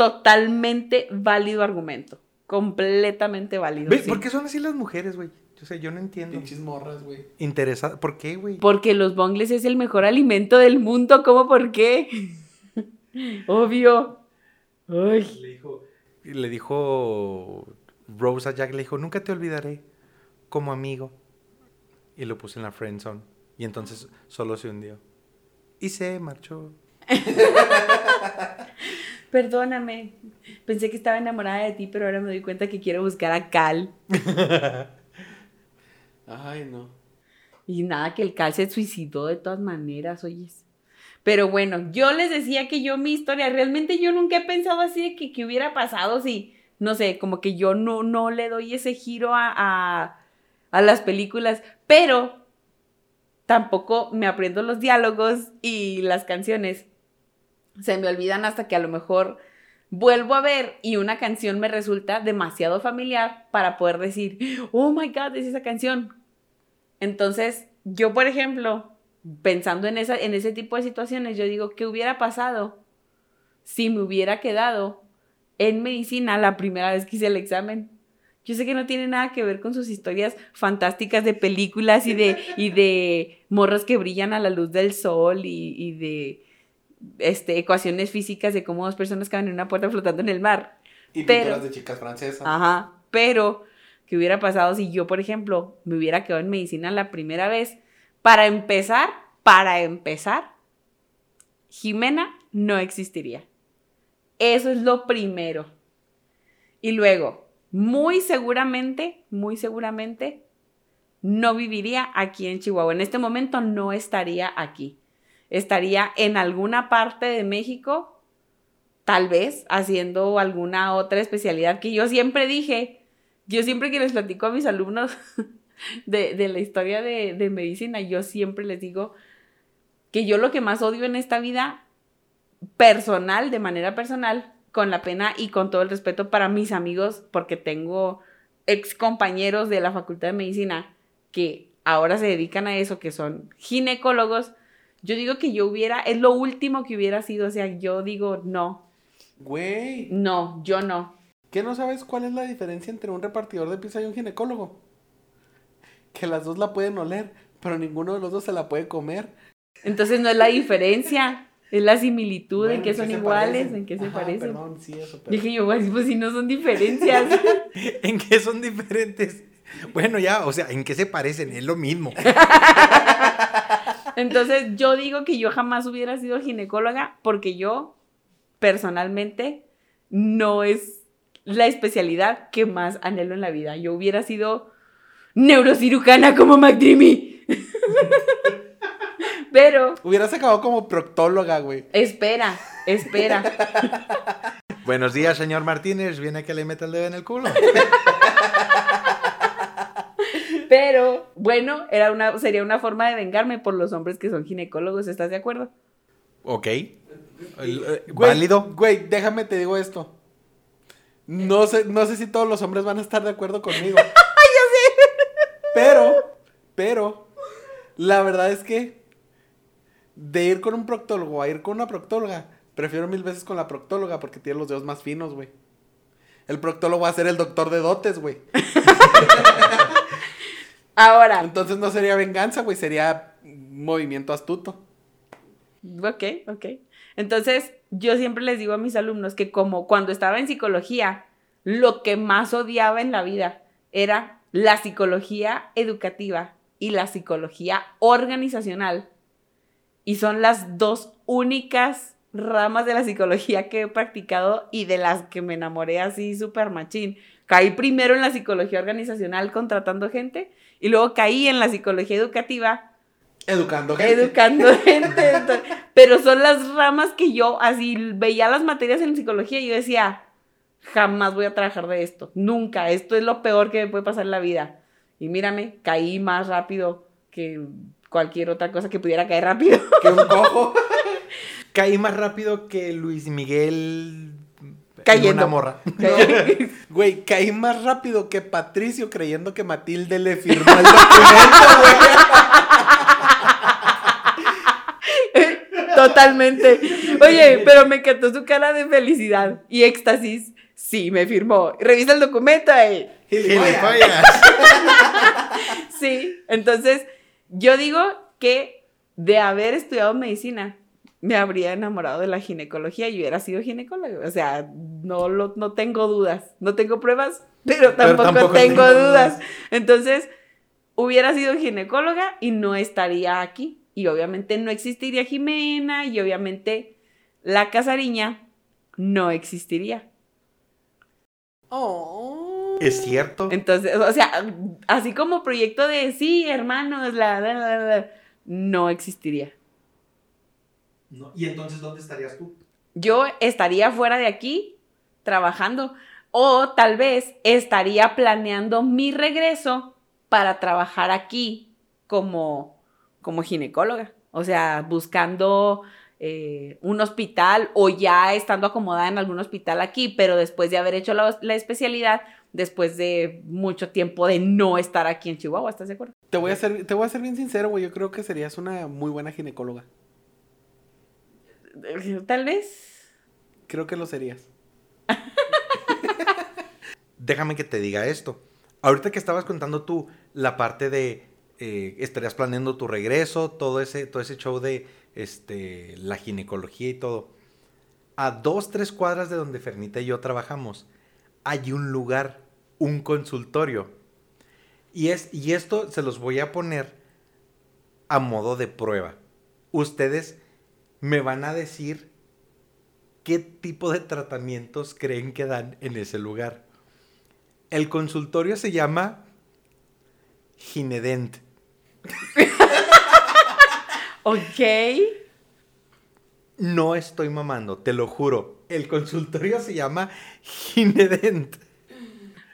Speaker 1: totalmente válido argumento. Completamente válido.
Speaker 2: Ve,
Speaker 1: sí.
Speaker 2: ¿Por qué son así las mujeres, güey? Yo sé, yo no entiendo.
Speaker 3: Pinches morras, güey.
Speaker 2: Interesada. ¿Por qué, güey?
Speaker 1: Porque los bongles es el mejor alimento del mundo. ¿Cómo por qué? Obvio. Ay.
Speaker 2: Le dijo, le dijo Rose a Jack, le dijo, nunca te olvidaré como amigo. Y lo puse en la friend zone. Y entonces solo se hundió. Y se marchó.
Speaker 1: Perdóname. Pensé que estaba enamorada de ti, pero ahora me doy cuenta que quiero buscar a Cal.
Speaker 3: Ay, no.
Speaker 1: Y nada, que el Cal se suicidó de todas maneras, oyes. Pero bueno, yo les decía que yo mi historia, realmente yo nunca he pensado así de que, que hubiera pasado si, no sé, como que yo no, no le doy ese giro a, a, a las películas, pero tampoco me aprendo los diálogos y las canciones. Se me olvidan hasta que a lo mejor vuelvo a ver y una canción me resulta demasiado familiar para poder decir, oh my god, es esa canción. Entonces, yo, por ejemplo, pensando en, esa, en ese tipo de situaciones, yo digo, ¿qué hubiera pasado si me hubiera quedado en medicina la primera vez que hice el examen? Yo sé que no tiene nada que ver con sus historias fantásticas de películas y de, y de morros que brillan a la luz del sol y, y de este, ecuaciones físicas de cómo dos personas caben en una puerta flotando en el mar.
Speaker 3: Y
Speaker 1: Pero-
Speaker 3: pinturas de chicas francesas.
Speaker 1: Ajá, pero ¿qué hubiera pasado si yo, por ejemplo, me hubiera quedado en medicina la primera vez? Para empezar, para empezar, Jimena no existiría. Eso es lo primero. Y luego, muy seguramente, muy seguramente, no viviría aquí en Chihuahua. En este momento no estaría aquí. Estaría en alguna parte de México tal vez haciendo alguna otra especialidad que yo siempre dije, yo siempre que les platico a mis alumnos de, de la historia de, de medicina, yo siempre les digo que yo lo que más odio en esta vida personal, de manera personal, con la pena y con todo el respeto para mis amigos, porque tengo ex compañeros de la Facultad de Medicina que ahora se dedican a eso, que son ginecólogos. Yo digo que yo hubiera, es lo último que hubiera sido, o sea, yo digo, no,
Speaker 3: Güey.
Speaker 1: no, yo no.
Speaker 3: ¿Qué no sabes cuál es la diferencia entre un repartidor de pizza y un ginecólogo? Que las dos la pueden oler, pero ninguno de los dos se la puede comer.
Speaker 1: Entonces no es la diferencia, es la similitud en que
Speaker 3: ¿en
Speaker 1: son
Speaker 3: se
Speaker 1: iguales,
Speaker 3: parecen?
Speaker 1: en qué se
Speaker 3: Ajá,
Speaker 1: parecen.
Speaker 3: Perdón, sí, eso, pero...
Speaker 1: Dije yo, "Pues, pues si no son diferencias.
Speaker 2: ¿En qué son diferentes? Bueno, ya, o sea, ¿en qué se parecen? Es lo mismo.
Speaker 1: Entonces yo digo que yo jamás hubiera sido ginecóloga porque yo personalmente no es la especialidad que más anhelo en la vida. Yo hubiera sido neurocirujana como McDreamy. Pero
Speaker 3: Hubieras acabado como proctóloga, güey.
Speaker 1: espera, espera.
Speaker 2: Buenos días, señor Martínez. ¿Viene que le meta el dedo en el culo?
Speaker 1: Pero bueno, era una, sería una forma de vengarme por los hombres que son ginecólogos. ¿Estás de acuerdo?
Speaker 2: Ok. Eh,
Speaker 3: Güey,
Speaker 2: ¿Válido?
Speaker 3: Güey, déjame te digo esto. No sé, no sé si todos los hombres van a estar de acuerdo conmigo. Yo sé. Pero, pero, la verdad es que de ir con un proctólogo a ir con una proctóloga, prefiero mil veces con la proctóloga porque tiene los dedos más finos, güey. El proctólogo va a ser el doctor de dotes, güey.
Speaker 1: Ahora,
Speaker 3: Entonces no sería venganza, güey, sería movimiento astuto.
Speaker 1: Ok, ok. Entonces, yo siempre les digo a mis alumnos que como cuando estaba en psicología, lo que más odiaba en la vida era la psicología educativa y la psicología organizacional. Y son las dos únicas ramas de la psicología que he practicado y de las que me enamoré así súper machín. Caí primero en la psicología organizacional contratando gente y luego caí en la psicología educativa.
Speaker 3: Educando gente.
Speaker 1: Educando gente. pero son las ramas que yo así veía las materias en psicología y yo decía, jamás voy a trabajar de esto. Nunca. Esto es lo peor que me puede pasar en la vida. Y mírame, caí más rápido que cualquier otra cosa que pudiera caer rápido.
Speaker 3: Que un cojo.
Speaker 2: Caí más rápido que Luis Miguel
Speaker 1: Cayendo.
Speaker 2: en una morra.
Speaker 3: No, güey, caí más rápido que Patricio creyendo que Matilde le firmó el documento, güey.
Speaker 1: Totalmente. Oye, pero me encantó su cara de felicidad y éxtasis. Sí, me firmó. Revisa el documento.
Speaker 2: Gilipollas.
Speaker 1: Sí, entonces yo digo que de haber estudiado medicina, me habría enamorado de la ginecología y hubiera sido ginecólogo. O sea, no, lo, no tengo dudas. No tengo pruebas, pero tampoco,
Speaker 2: tampoco
Speaker 1: tengo,
Speaker 2: tengo
Speaker 1: dudas.
Speaker 2: dudas.
Speaker 1: Entonces, hubiera sido ginecóloga y no estaría aquí. Y obviamente no existiría Jimena y obviamente la casariña no existiría.
Speaker 3: Oh.
Speaker 2: Es cierto.
Speaker 1: Entonces, o sea, así como proyecto de sí, hermanos, la, la, la, la, no existiría.
Speaker 2: No, ¿Y entonces dónde estarías tú?
Speaker 1: Yo estaría fuera de aquí trabajando o tal vez estaría planeando mi regreso para trabajar aquí como, como ginecóloga. O sea, buscando eh, un hospital o ya estando acomodada en algún hospital aquí, pero después de haber hecho la, la especialidad, después de mucho tiempo de no estar aquí en Chihuahua, ¿estás de acuerdo?
Speaker 3: Te voy a ser, te voy a ser bien sincero, güey. Yo creo que serías una muy buena ginecóloga.
Speaker 1: Tal vez.
Speaker 3: Creo que lo serías.
Speaker 2: Déjame que te diga esto. Ahorita que estabas contando tú la parte de eh, estarías planeando tu regreso, todo ese, todo ese show de este, la ginecología y todo. A dos, tres cuadras de donde Fernita y yo trabajamos, hay un lugar, un consultorio. Y, es, y esto se los voy a poner a modo de prueba. Ustedes me van a decir qué tipo de tratamientos creen que dan en ese lugar. El consultorio se llama Ginedent.
Speaker 1: Ok.
Speaker 2: No estoy mamando, te lo juro. El consultorio se llama Ginedent.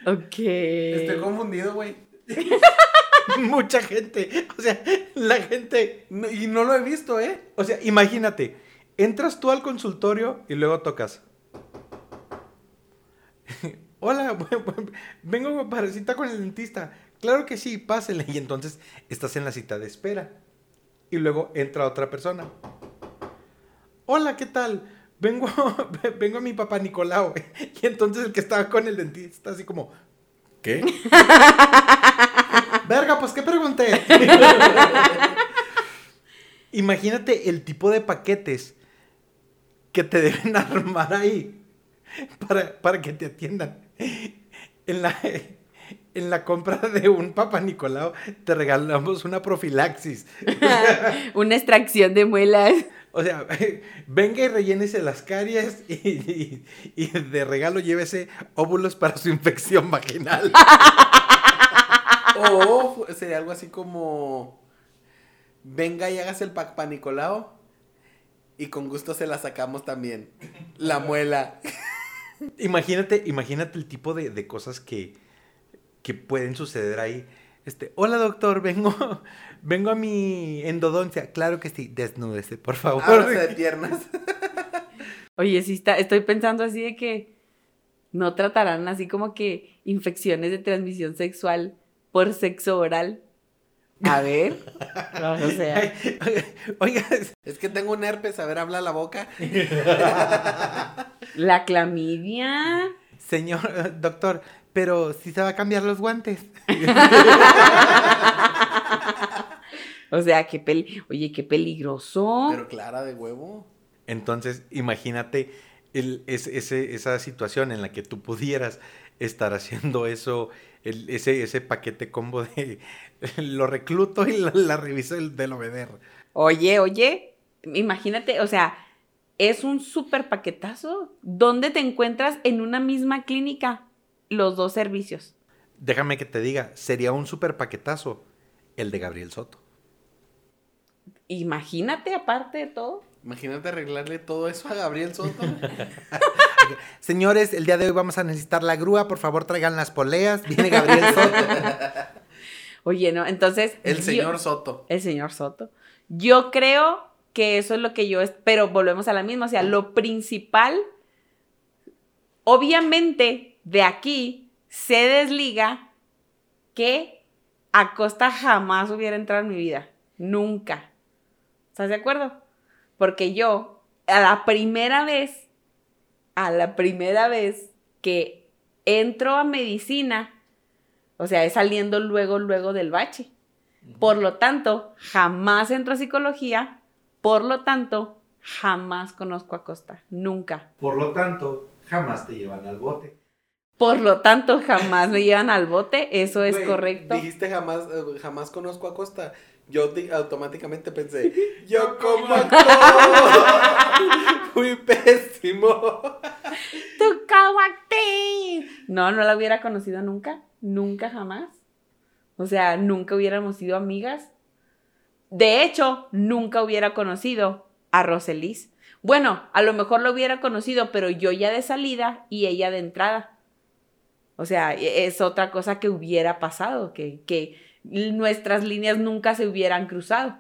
Speaker 1: Ok.
Speaker 3: Estoy confundido, güey.
Speaker 2: Mucha gente, o sea, la gente,
Speaker 3: y no lo he visto, ¿eh?
Speaker 2: o sea, imagínate, entras tú al consultorio y luego tocas. Hola, vengo para cita con el dentista. Claro que sí, pásele. Y entonces estás en la cita de espera. Y luego entra otra persona. Hola, ¿qué tal? Vengo, vengo a mi papá Nicolau. Y entonces el que estaba con el dentista así como, ¿qué? Verga, pues ¿qué pregunté? Imagínate el tipo de paquetes que te deben armar ahí para, para que te atiendan. En la, en la compra de un Papa Nicolau te regalamos una profilaxis.
Speaker 1: Una extracción de muelas.
Speaker 2: O sea, venga y rellénese las caries y, y- y de regalo llévese óvulos para su infección vaginal.
Speaker 3: O sería algo así como. Venga y hagas el Papa Nicolao. Y con gusto se la sacamos también. La muela.
Speaker 2: Imagínate, imagínate el tipo de, de cosas que, que pueden suceder ahí. Este, hola doctor, vengo, vengo a mi endodoncia. Claro que sí, desnúdese, por favor.
Speaker 3: Ábrase de piernas.
Speaker 1: Oye, sí está, estoy pensando así de que no tratarán así como que infecciones de transmisión sexual por sexo oral. A ver. o sea,
Speaker 2: Oiga,
Speaker 3: Es que tengo un herpes, a ver, habla la boca.
Speaker 1: la clamidia.
Speaker 2: señor eh, doctor, pero si se va a cambiar los guantes.
Speaker 1: O sea, qué peli, oye, qué peligroso.
Speaker 3: Pero clara de huevo.
Speaker 2: Entonces, imagínate el, ese, esa situación en la que tú pudieras estar haciendo eso, el, ese, ese paquete combo de lo recluto y la, la reviso del, del obeder.
Speaker 1: Oye, oye, imagínate, o sea, es un súper paquetazo. ¿Dónde te encuentras en una misma clínica los dos servicios?
Speaker 2: Déjame que te diga, sería un súper paquetazo el de Gabriel Soto.
Speaker 1: Imagínate, aparte de todo.
Speaker 3: Imagínate arreglarle todo eso a Gabriel Soto.
Speaker 2: Señores, el día de hoy vamos a necesitar la grúa, por favor traigan las poleas. Viene Gabriel Soto.
Speaker 1: Oye, ¿no? Entonces.
Speaker 3: El
Speaker 1: yo-
Speaker 3: señor Soto.
Speaker 1: El señor Soto. Yo creo que eso es lo que yo, es- pero volvemos a la misma, o sea, lo principal, obviamente de aquí se desliga que Acosta jamás hubiera entrado en mi vida, nunca. ¿Estás de acuerdo? Porque yo, a la primera vez, a la primera vez que entro a medicina, o sea, es saliendo luego, luego del bache. Por lo tanto, jamás entro a psicología. Por lo tanto, jamás conozco a Costa. Nunca.
Speaker 2: Por lo tanto, jamás te llevan al bote.
Speaker 1: Por lo tanto, jamás me llevan al bote. Eso es correcto.
Speaker 3: Dijiste jamás, eh, jamás conozco a Costa. Yo automáticamente pensé, yo como actor, fui pésimo.
Speaker 1: ¡Tu caguacte! No, no la hubiera conocido nunca. Nunca, jamás. O sea, nunca hubiéramos sido amigas. De hecho, nunca hubiera conocido a Roselis. Bueno, a lo mejor lo hubiera conocido, pero yo ya de salida y ella de entrada. O sea, e- es otra cosa que hubiera pasado, que, que nuestras líneas nunca se hubieran cruzado.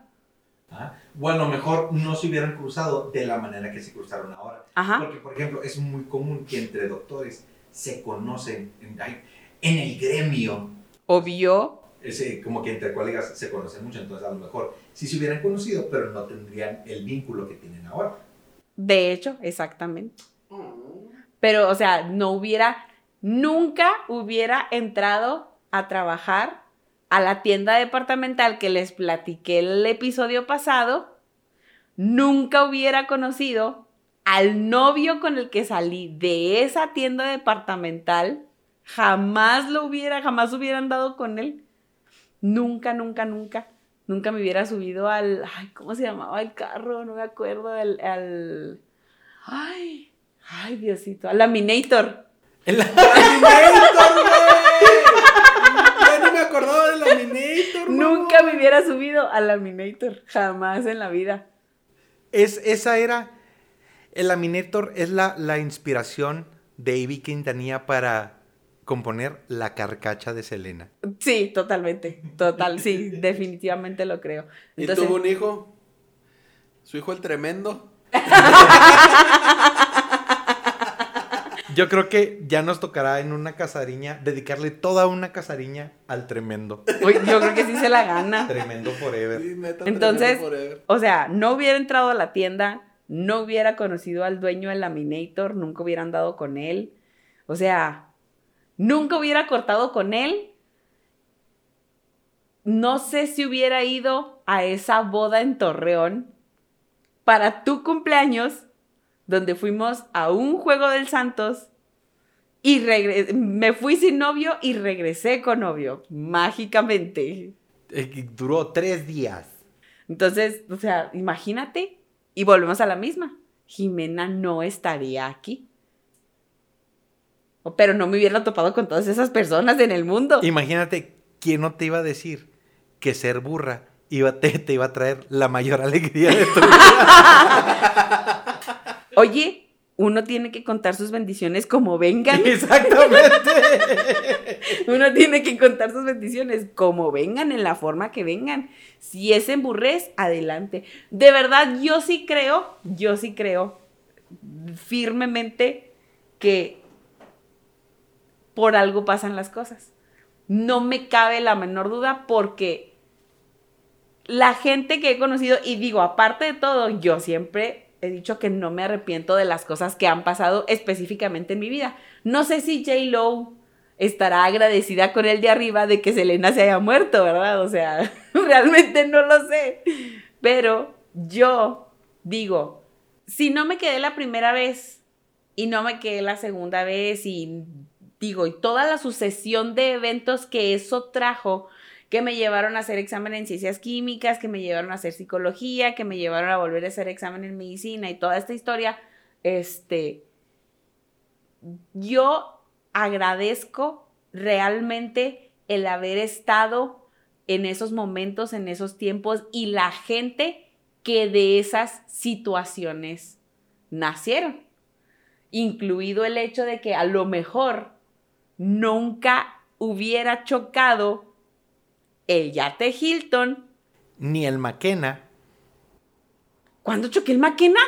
Speaker 4: ¿ah? O a lo mejor no se hubieran cruzado de la manera que se cruzaron ahora.
Speaker 1: Ajá.
Speaker 4: Porque, por ejemplo, es muy común que entre doctores se conocen en, en el gremio.
Speaker 1: Obvio.
Speaker 4: Ese, como que entre colegas se conocen mucho, entonces a lo mejor sí se hubieran conocido, pero no tendrían el vínculo que tienen ahora.
Speaker 1: De hecho, exactamente. Pero, o sea, no hubiera, nunca hubiera entrado a trabajar a la tienda departamental que les platiqué el episodio pasado. Nunca hubiera conocido al novio con el que salí de esa tienda departamental. Jamás lo hubiera, jamás hubiera andado con él. Nunca, nunca, nunca. Nunca me hubiera subido al. Ay, ¿cómo se llamaba el carro? No me acuerdo. Al. al ay, ay, Diosito. Al Laminator.
Speaker 3: ¡El Laminator, güey! Ya ni me acordaba del Laminator,
Speaker 1: Nunca me hubiera subido al Laminator. Jamás en la vida.
Speaker 2: Es, esa era, el Laminator es la, la inspiración de Ivy Quintanilla para componer La Carcacha de Selena.
Speaker 1: Sí, totalmente. Total, sí, definitivamente lo creo.
Speaker 3: ¿Y tuvo un hijo? Su hijo el tremendo.
Speaker 2: Yo creo que ya nos tocará en una casariña dedicarle toda una casariña al tremendo.
Speaker 1: uy, yo creo que sí se la gana.
Speaker 2: Tremendo forever.
Speaker 3: Sí, neta,
Speaker 1: Entonces,
Speaker 3: tremendo forever.
Speaker 1: O sea, no hubiera entrado a la tienda, no hubiera conocido al dueño del Laminator, nunca hubiera andado con él. O sea, nunca hubiera cortado con él. No sé si hubiera ido a esa boda en Torreón para tu cumpleaños, donde fuimos a un juego del Santos y me fui sin novio y regresé con novio, mágicamente.
Speaker 2: Eh, duró tres días.
Speaker 1: Entonces, o sea, imagínate, y volvemos a la misma. Jimena no estaría aquí. O- Pero no me hubiera topado con todas esas personas en el mundo.
Speaker 2: Imagínate quién no te iba a decir que ser burra iba, te, te iba a traer la mayor alegría de tu vida.
Speaker 1: Oye, uno tiene que contar sus bendiciones como vengan.
Speaker 2: Exactamente.
Speaker 1: Uno tiene que contar sus bendiciones como vengan, en la forma que vengan. Si es en burrés, adelante. De verdad, yo sí creo, yo sí creo firmemente que por algo pasan las cosas. No me cabe la menor duda porque la gente que he conocido, y digo, aparte de todo, yo siempre he dicho que no me arrepiento de las cosas que han pasado específicamente en mi vida. No sé si J. Lo estará agradecida con el de arriba de que Selena se haya muerto, ¿verdad? O sea, realmente no lo sé. Pero yo digo, si no me quedé la primera vez y no me quedé la segunda vez y digo, y toda la sucesión de eventos que eso trajo, que me llevaron a hacer examen en ciencias químicas, que me llevaron a hacer psicología, que me llevaron a volver a hacer examen en medicina y toda esta historia, este, yo agradezco realmente el haber estado en esos momentos, en esos tiempos y la gente que de esas situaciones nacieron, incluido el hecho de que a lo mejor nunca hubiera chocado el yate Hilton.
Speaker 2: Ni el McKenna.
Speaker 1: ¿Cuándo choqué el McKenna?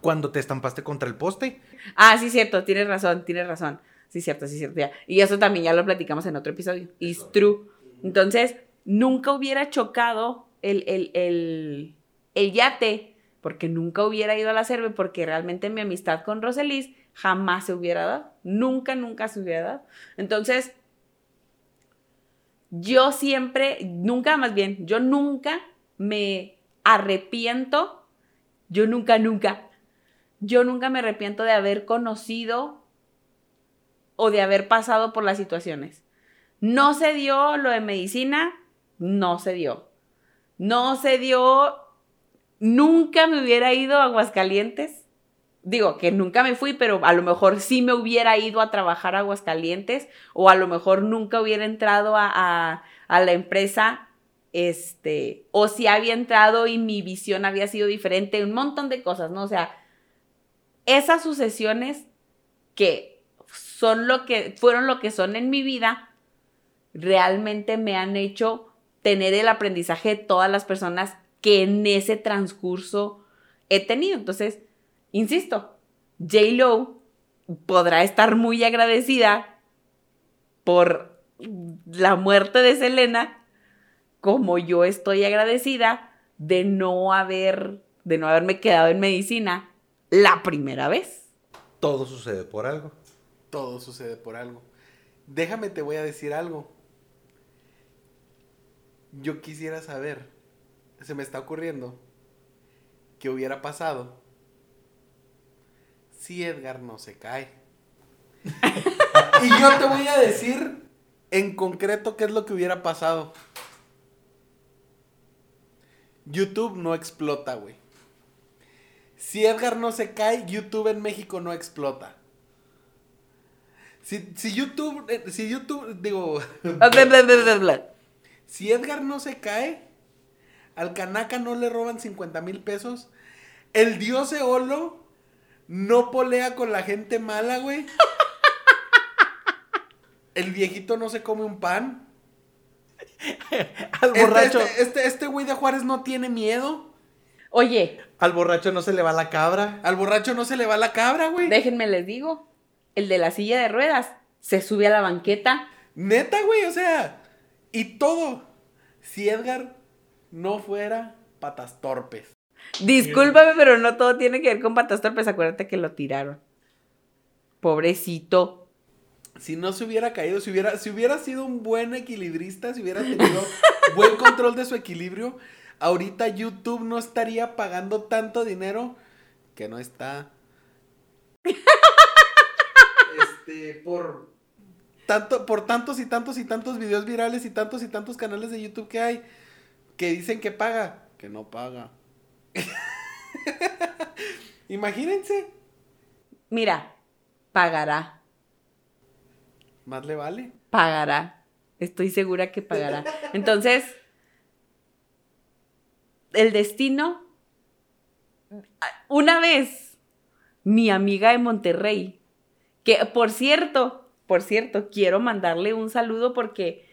Speaker 2: Cuando te estampaste contra el poste.
Speaker 1: Ah, sí, cierto, tienes razón, tienes razón. Sí, cierto, sí, cierto. Y eso también ya lo platicamos en otro episodio. It's true. Entonces, nunca hubiera chocado el, el, el, yate, porque nunca hubiera ido a la cerve, porque realmente mi amistad con Roselis jamás se hubiera dado. Nunca, nunca se hubiera dado. Entonces, yo siempre, nunca más bien, yo nunca me arrepiento, yo nunca, nunca, yo nunca me arrepiento de haber conocido o de haber pasado por las situaciones. No se dio lo de medicina, no se dio. No se dio, nunca me hubiera ido a Aguascalientes digo que nunca me fui, pero a lo mejor sí me hubiera ido a trabajar a Aguascalientes o a lo mejor nunca hubiera entrado a, la empresa, este, o si había entrado y mi visión había sido diferente, un montón de cosas, ¿no? O sea, esas sucesiones que son lo que, fueron lo que son en mi vida, realmente me han hecho tener el aprendizaje de todas las personas que en ese transcurso he tenido. Entonces, Insisto, J. Lo podrá estar muy agradecida por la muerte de Selena, como yo estoy agradecida de no haber, de no haberme quedado en medicina la primera vez.
Speaker 2: Todo sucede por algo.
Speaker 3: Todo sucede por algo. Déjame te voy a decir algo. Yo quisiera saber, se me está ocurriendo, qué hubiera pasado si Edgar no se cae. y yo te voy a decir en concreto qué es lo que hubiera pasado. YouTube no explota, güey. Si Edgar no se cae, YouTube en México no explota. Si, si YouTube, eh, si YouTube, digo... si Edgar no se cae, al Kanaka no le roban 50 mil pesos, el dios Eolo no polea con la gente mala, güey. El viejito no se come un pan.
Speaker 2: Al este, borracho.
Speaker 3: Este, este, este, güey de Juárez no tiene miedo.
Speaker 1: Oye.
Speaker 2: Al borracho no se le va la cabra.
Speaker 3: Al borracho no se le va la cabra, güey.
Speaker 1: Déjenme les digo. El de la silla de ruedas se sube a la banqueta.
Speaker 3: Neta, güey, o sea. Y todo. Si Edgar no fuera patas torpes.
Speaker 1: Discúlpame, pero no todo tiene que ver con patas torpes. Acuérdate que lo tiraron. Pobrecito.
Speaker 3: Si no se hubiera caído, si hubiera, si hubiera sido un buen equilibrista, si hubiera tenido buen control de su equilibrio, ahorita YouTube no estaría pagando tanto dinero que no está. este, por tanto, por tantos y tantos y tantos videos virales y tantos y tantos canales de YouTube que hay que dicen que paga, que no paga. Imagínense.
Speaker 1: Mira, pagará.
Speaker 3: ¿Más le vale?
Speaker 1: Pagará. Estoy segura que pagará. Entonces, el destino. Una vez, mi amiga de Monterrey, que por cierto, por cierto, quiero mandarle un saludo porque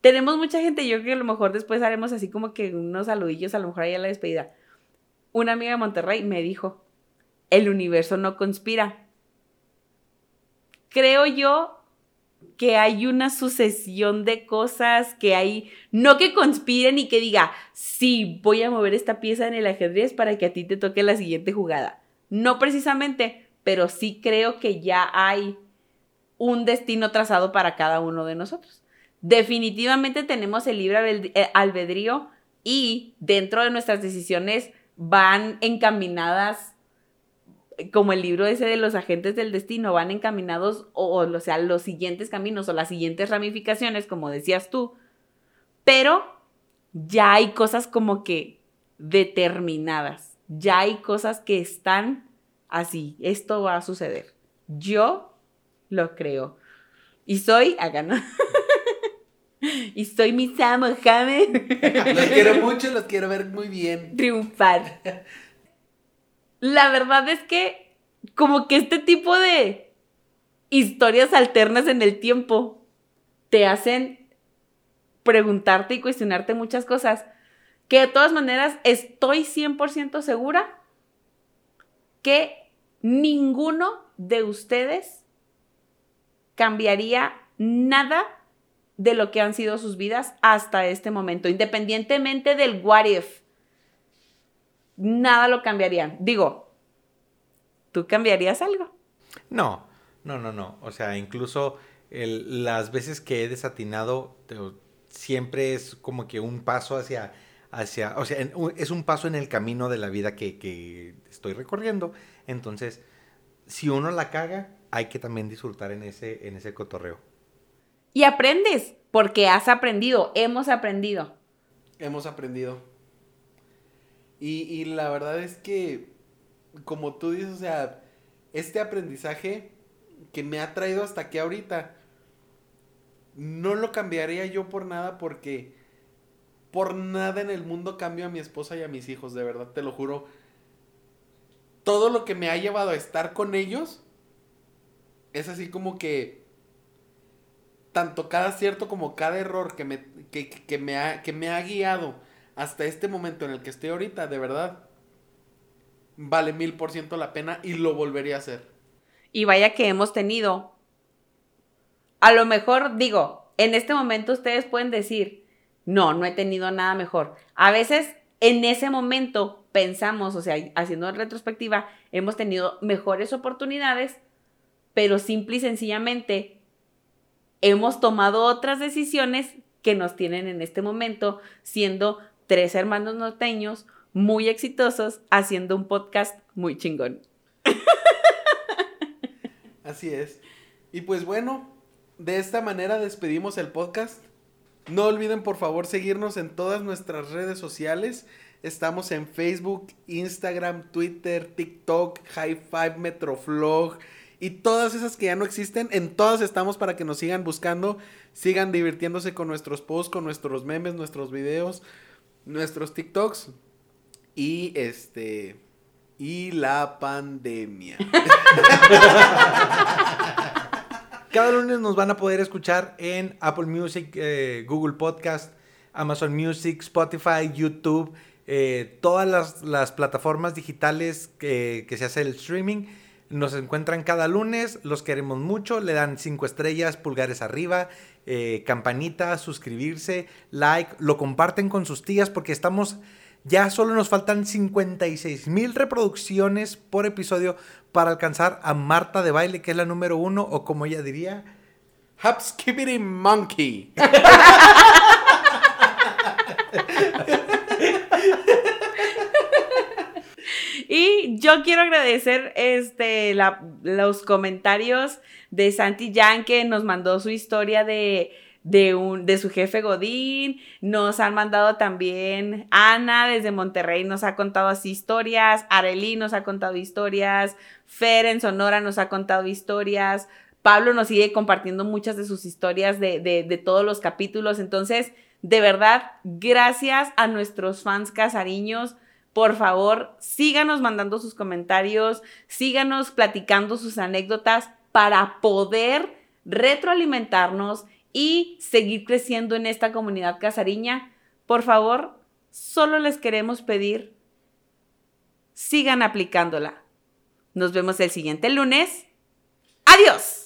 Speaker 1: tenemos mucha gente, yo creo que a lo mejor después haremos así como que unos saludillos, a lo mejor ahí a la despedida una amiga de Monterrey me dijo, el universo no conspira. Creo yo que hay una sucesión de cosas que hay, no que conspiren y que diga, sí, voy a mover esta pieza en el ajedrez para que a ti te toque la siguiente jugada. No precisamente, pero sí creo que ya hay un destino trazado para cada uno de nosotros. Definitivamente tenemos el libre eh, albedrío y dentro de nuestras decisiones van encaminadas como el libro ese de los agentes del destino, van encaminados, o, o sea, los siguientes caminos o las siguientes ramificaciones, como decías tú, pero ya hay cosas como que determinadas, ya hay cosas que están así, esto va a suceder. Yo lo creo. Y soy, acá no. y soy mi Sam Mohamed.
Speaker 3: los quiero mucho, los quiero ver muy bien.
Speaker 1: Triunfar. La verdad es que como que este tipo de historias alternas en el tiempo te hacen preguntarte y cuestionarte muchas cosas que de todas maneras estoy 100% segura que ninguno de ustedes cambiaría nada de lo que han sido sus vidas hasta este momento, independientemente del what if. Nada lo cambiarían. Digo, ¿tú cambiarías algo?
Speaker 2: No, no, no, no. O sea, incluso las veces que he desatinado, siempre es como que un paso hacia, hacia, o sea, es un paso en el camino de la vida que, que estoy recorriendo. Entonces, si uno la caga, hay que también disfrutar en ese, en ese cotorreo.
Speaker 1: Y aprendes, porque has aprendido, hemos aprendido.
Speaker 3: Hemos aprendido. Y, y la verdad es que, como tú dices, o sea, este aprendizaje que me ha traído hasta aquí ahorita, no lo cambiaría yo por nada porque por nada en el mundo cambio a mi esposa y a mis hijos, de verdad, te lo juro todo lo que me ha llevado a estar con ellos es así como que tanto cada cierto como cada error que me, que, me, ha, que me ha guiado hasta este momento en el que estoy ahorita, de verdad, vale mil por ciento la pena y lo volvería a hacer.
Speaker 1: Y vaya que hemos tenido, a lo mejor digo, en este momento ustedes pueden decir, no, no he tenido nada mejor. A veces en ese momento pensamos, o sea, haciendo retrospectiva, hemos tenido mejores oportunidades, pero simple y sencillamente hemos tomado otras decisiones que nos tienen en este momento siendo tres hermanos norteños muy exitosos haciendo un podcast muy chingón.
Speaker 3: Así es. Y pues bueno, de esta manera despedimos el podcast. No olviden por favor seguirnos en todas nuestras redes sociales. Estamos en Facebook, Instagram, Twitter, TikTok, High Five, Metroflog y todas esas que ya no existen. En todas estamos para que nos sigan buscando, sigan divirtiéndose con nuestros posts, con nuestros memes, nuestros videos, nuestros TikToks y este y la pandemia.
Speaker 2: Cada lunes nos van a poder escuchar en Apple Music, eh, Google Podcast, Amazon Music, Spotify, YouTube eh, todas las, plataformas digitales que, se hace el streaming. Nos encuentran cada lunes, los queremos mucho, le dan cinco estrellas, pulgares arriba, eh, campanita, suscribirse, like, lo comparten con sus tías porque estamos, ya solo nos faltan 56 mil reproducciones por episodio para alcanzar a Marta de Baile, que es la número uno, o como ella diría,
Speaker 3: Hapskibity Monkey.
Speaker 1: Y yo quiero agradecer este, los comentarios de Santi Jan que nos mandó su historia de, de, un, de su jefe Godín. Nos han mandado también Ana desde Monterrey, nos ha contado así historias. Arely nos ha contado historias. Fer en Sonora nos ha contado historias. Pablo nos sigue compartiendo muchas de sus historias de, de, de todos los capítulos. Entonces, de verdad, gracias a nuestros fans casariños por favor, síganos mandando sus comentarios, síganos platicando sus anécdotas para poder retroalimentarnos y seguir creciendo en esta comunidad casariña. Por favor, solo les queremos pedir, sigan aplicándola. Nos vemos el siguiente lunes. Adiós.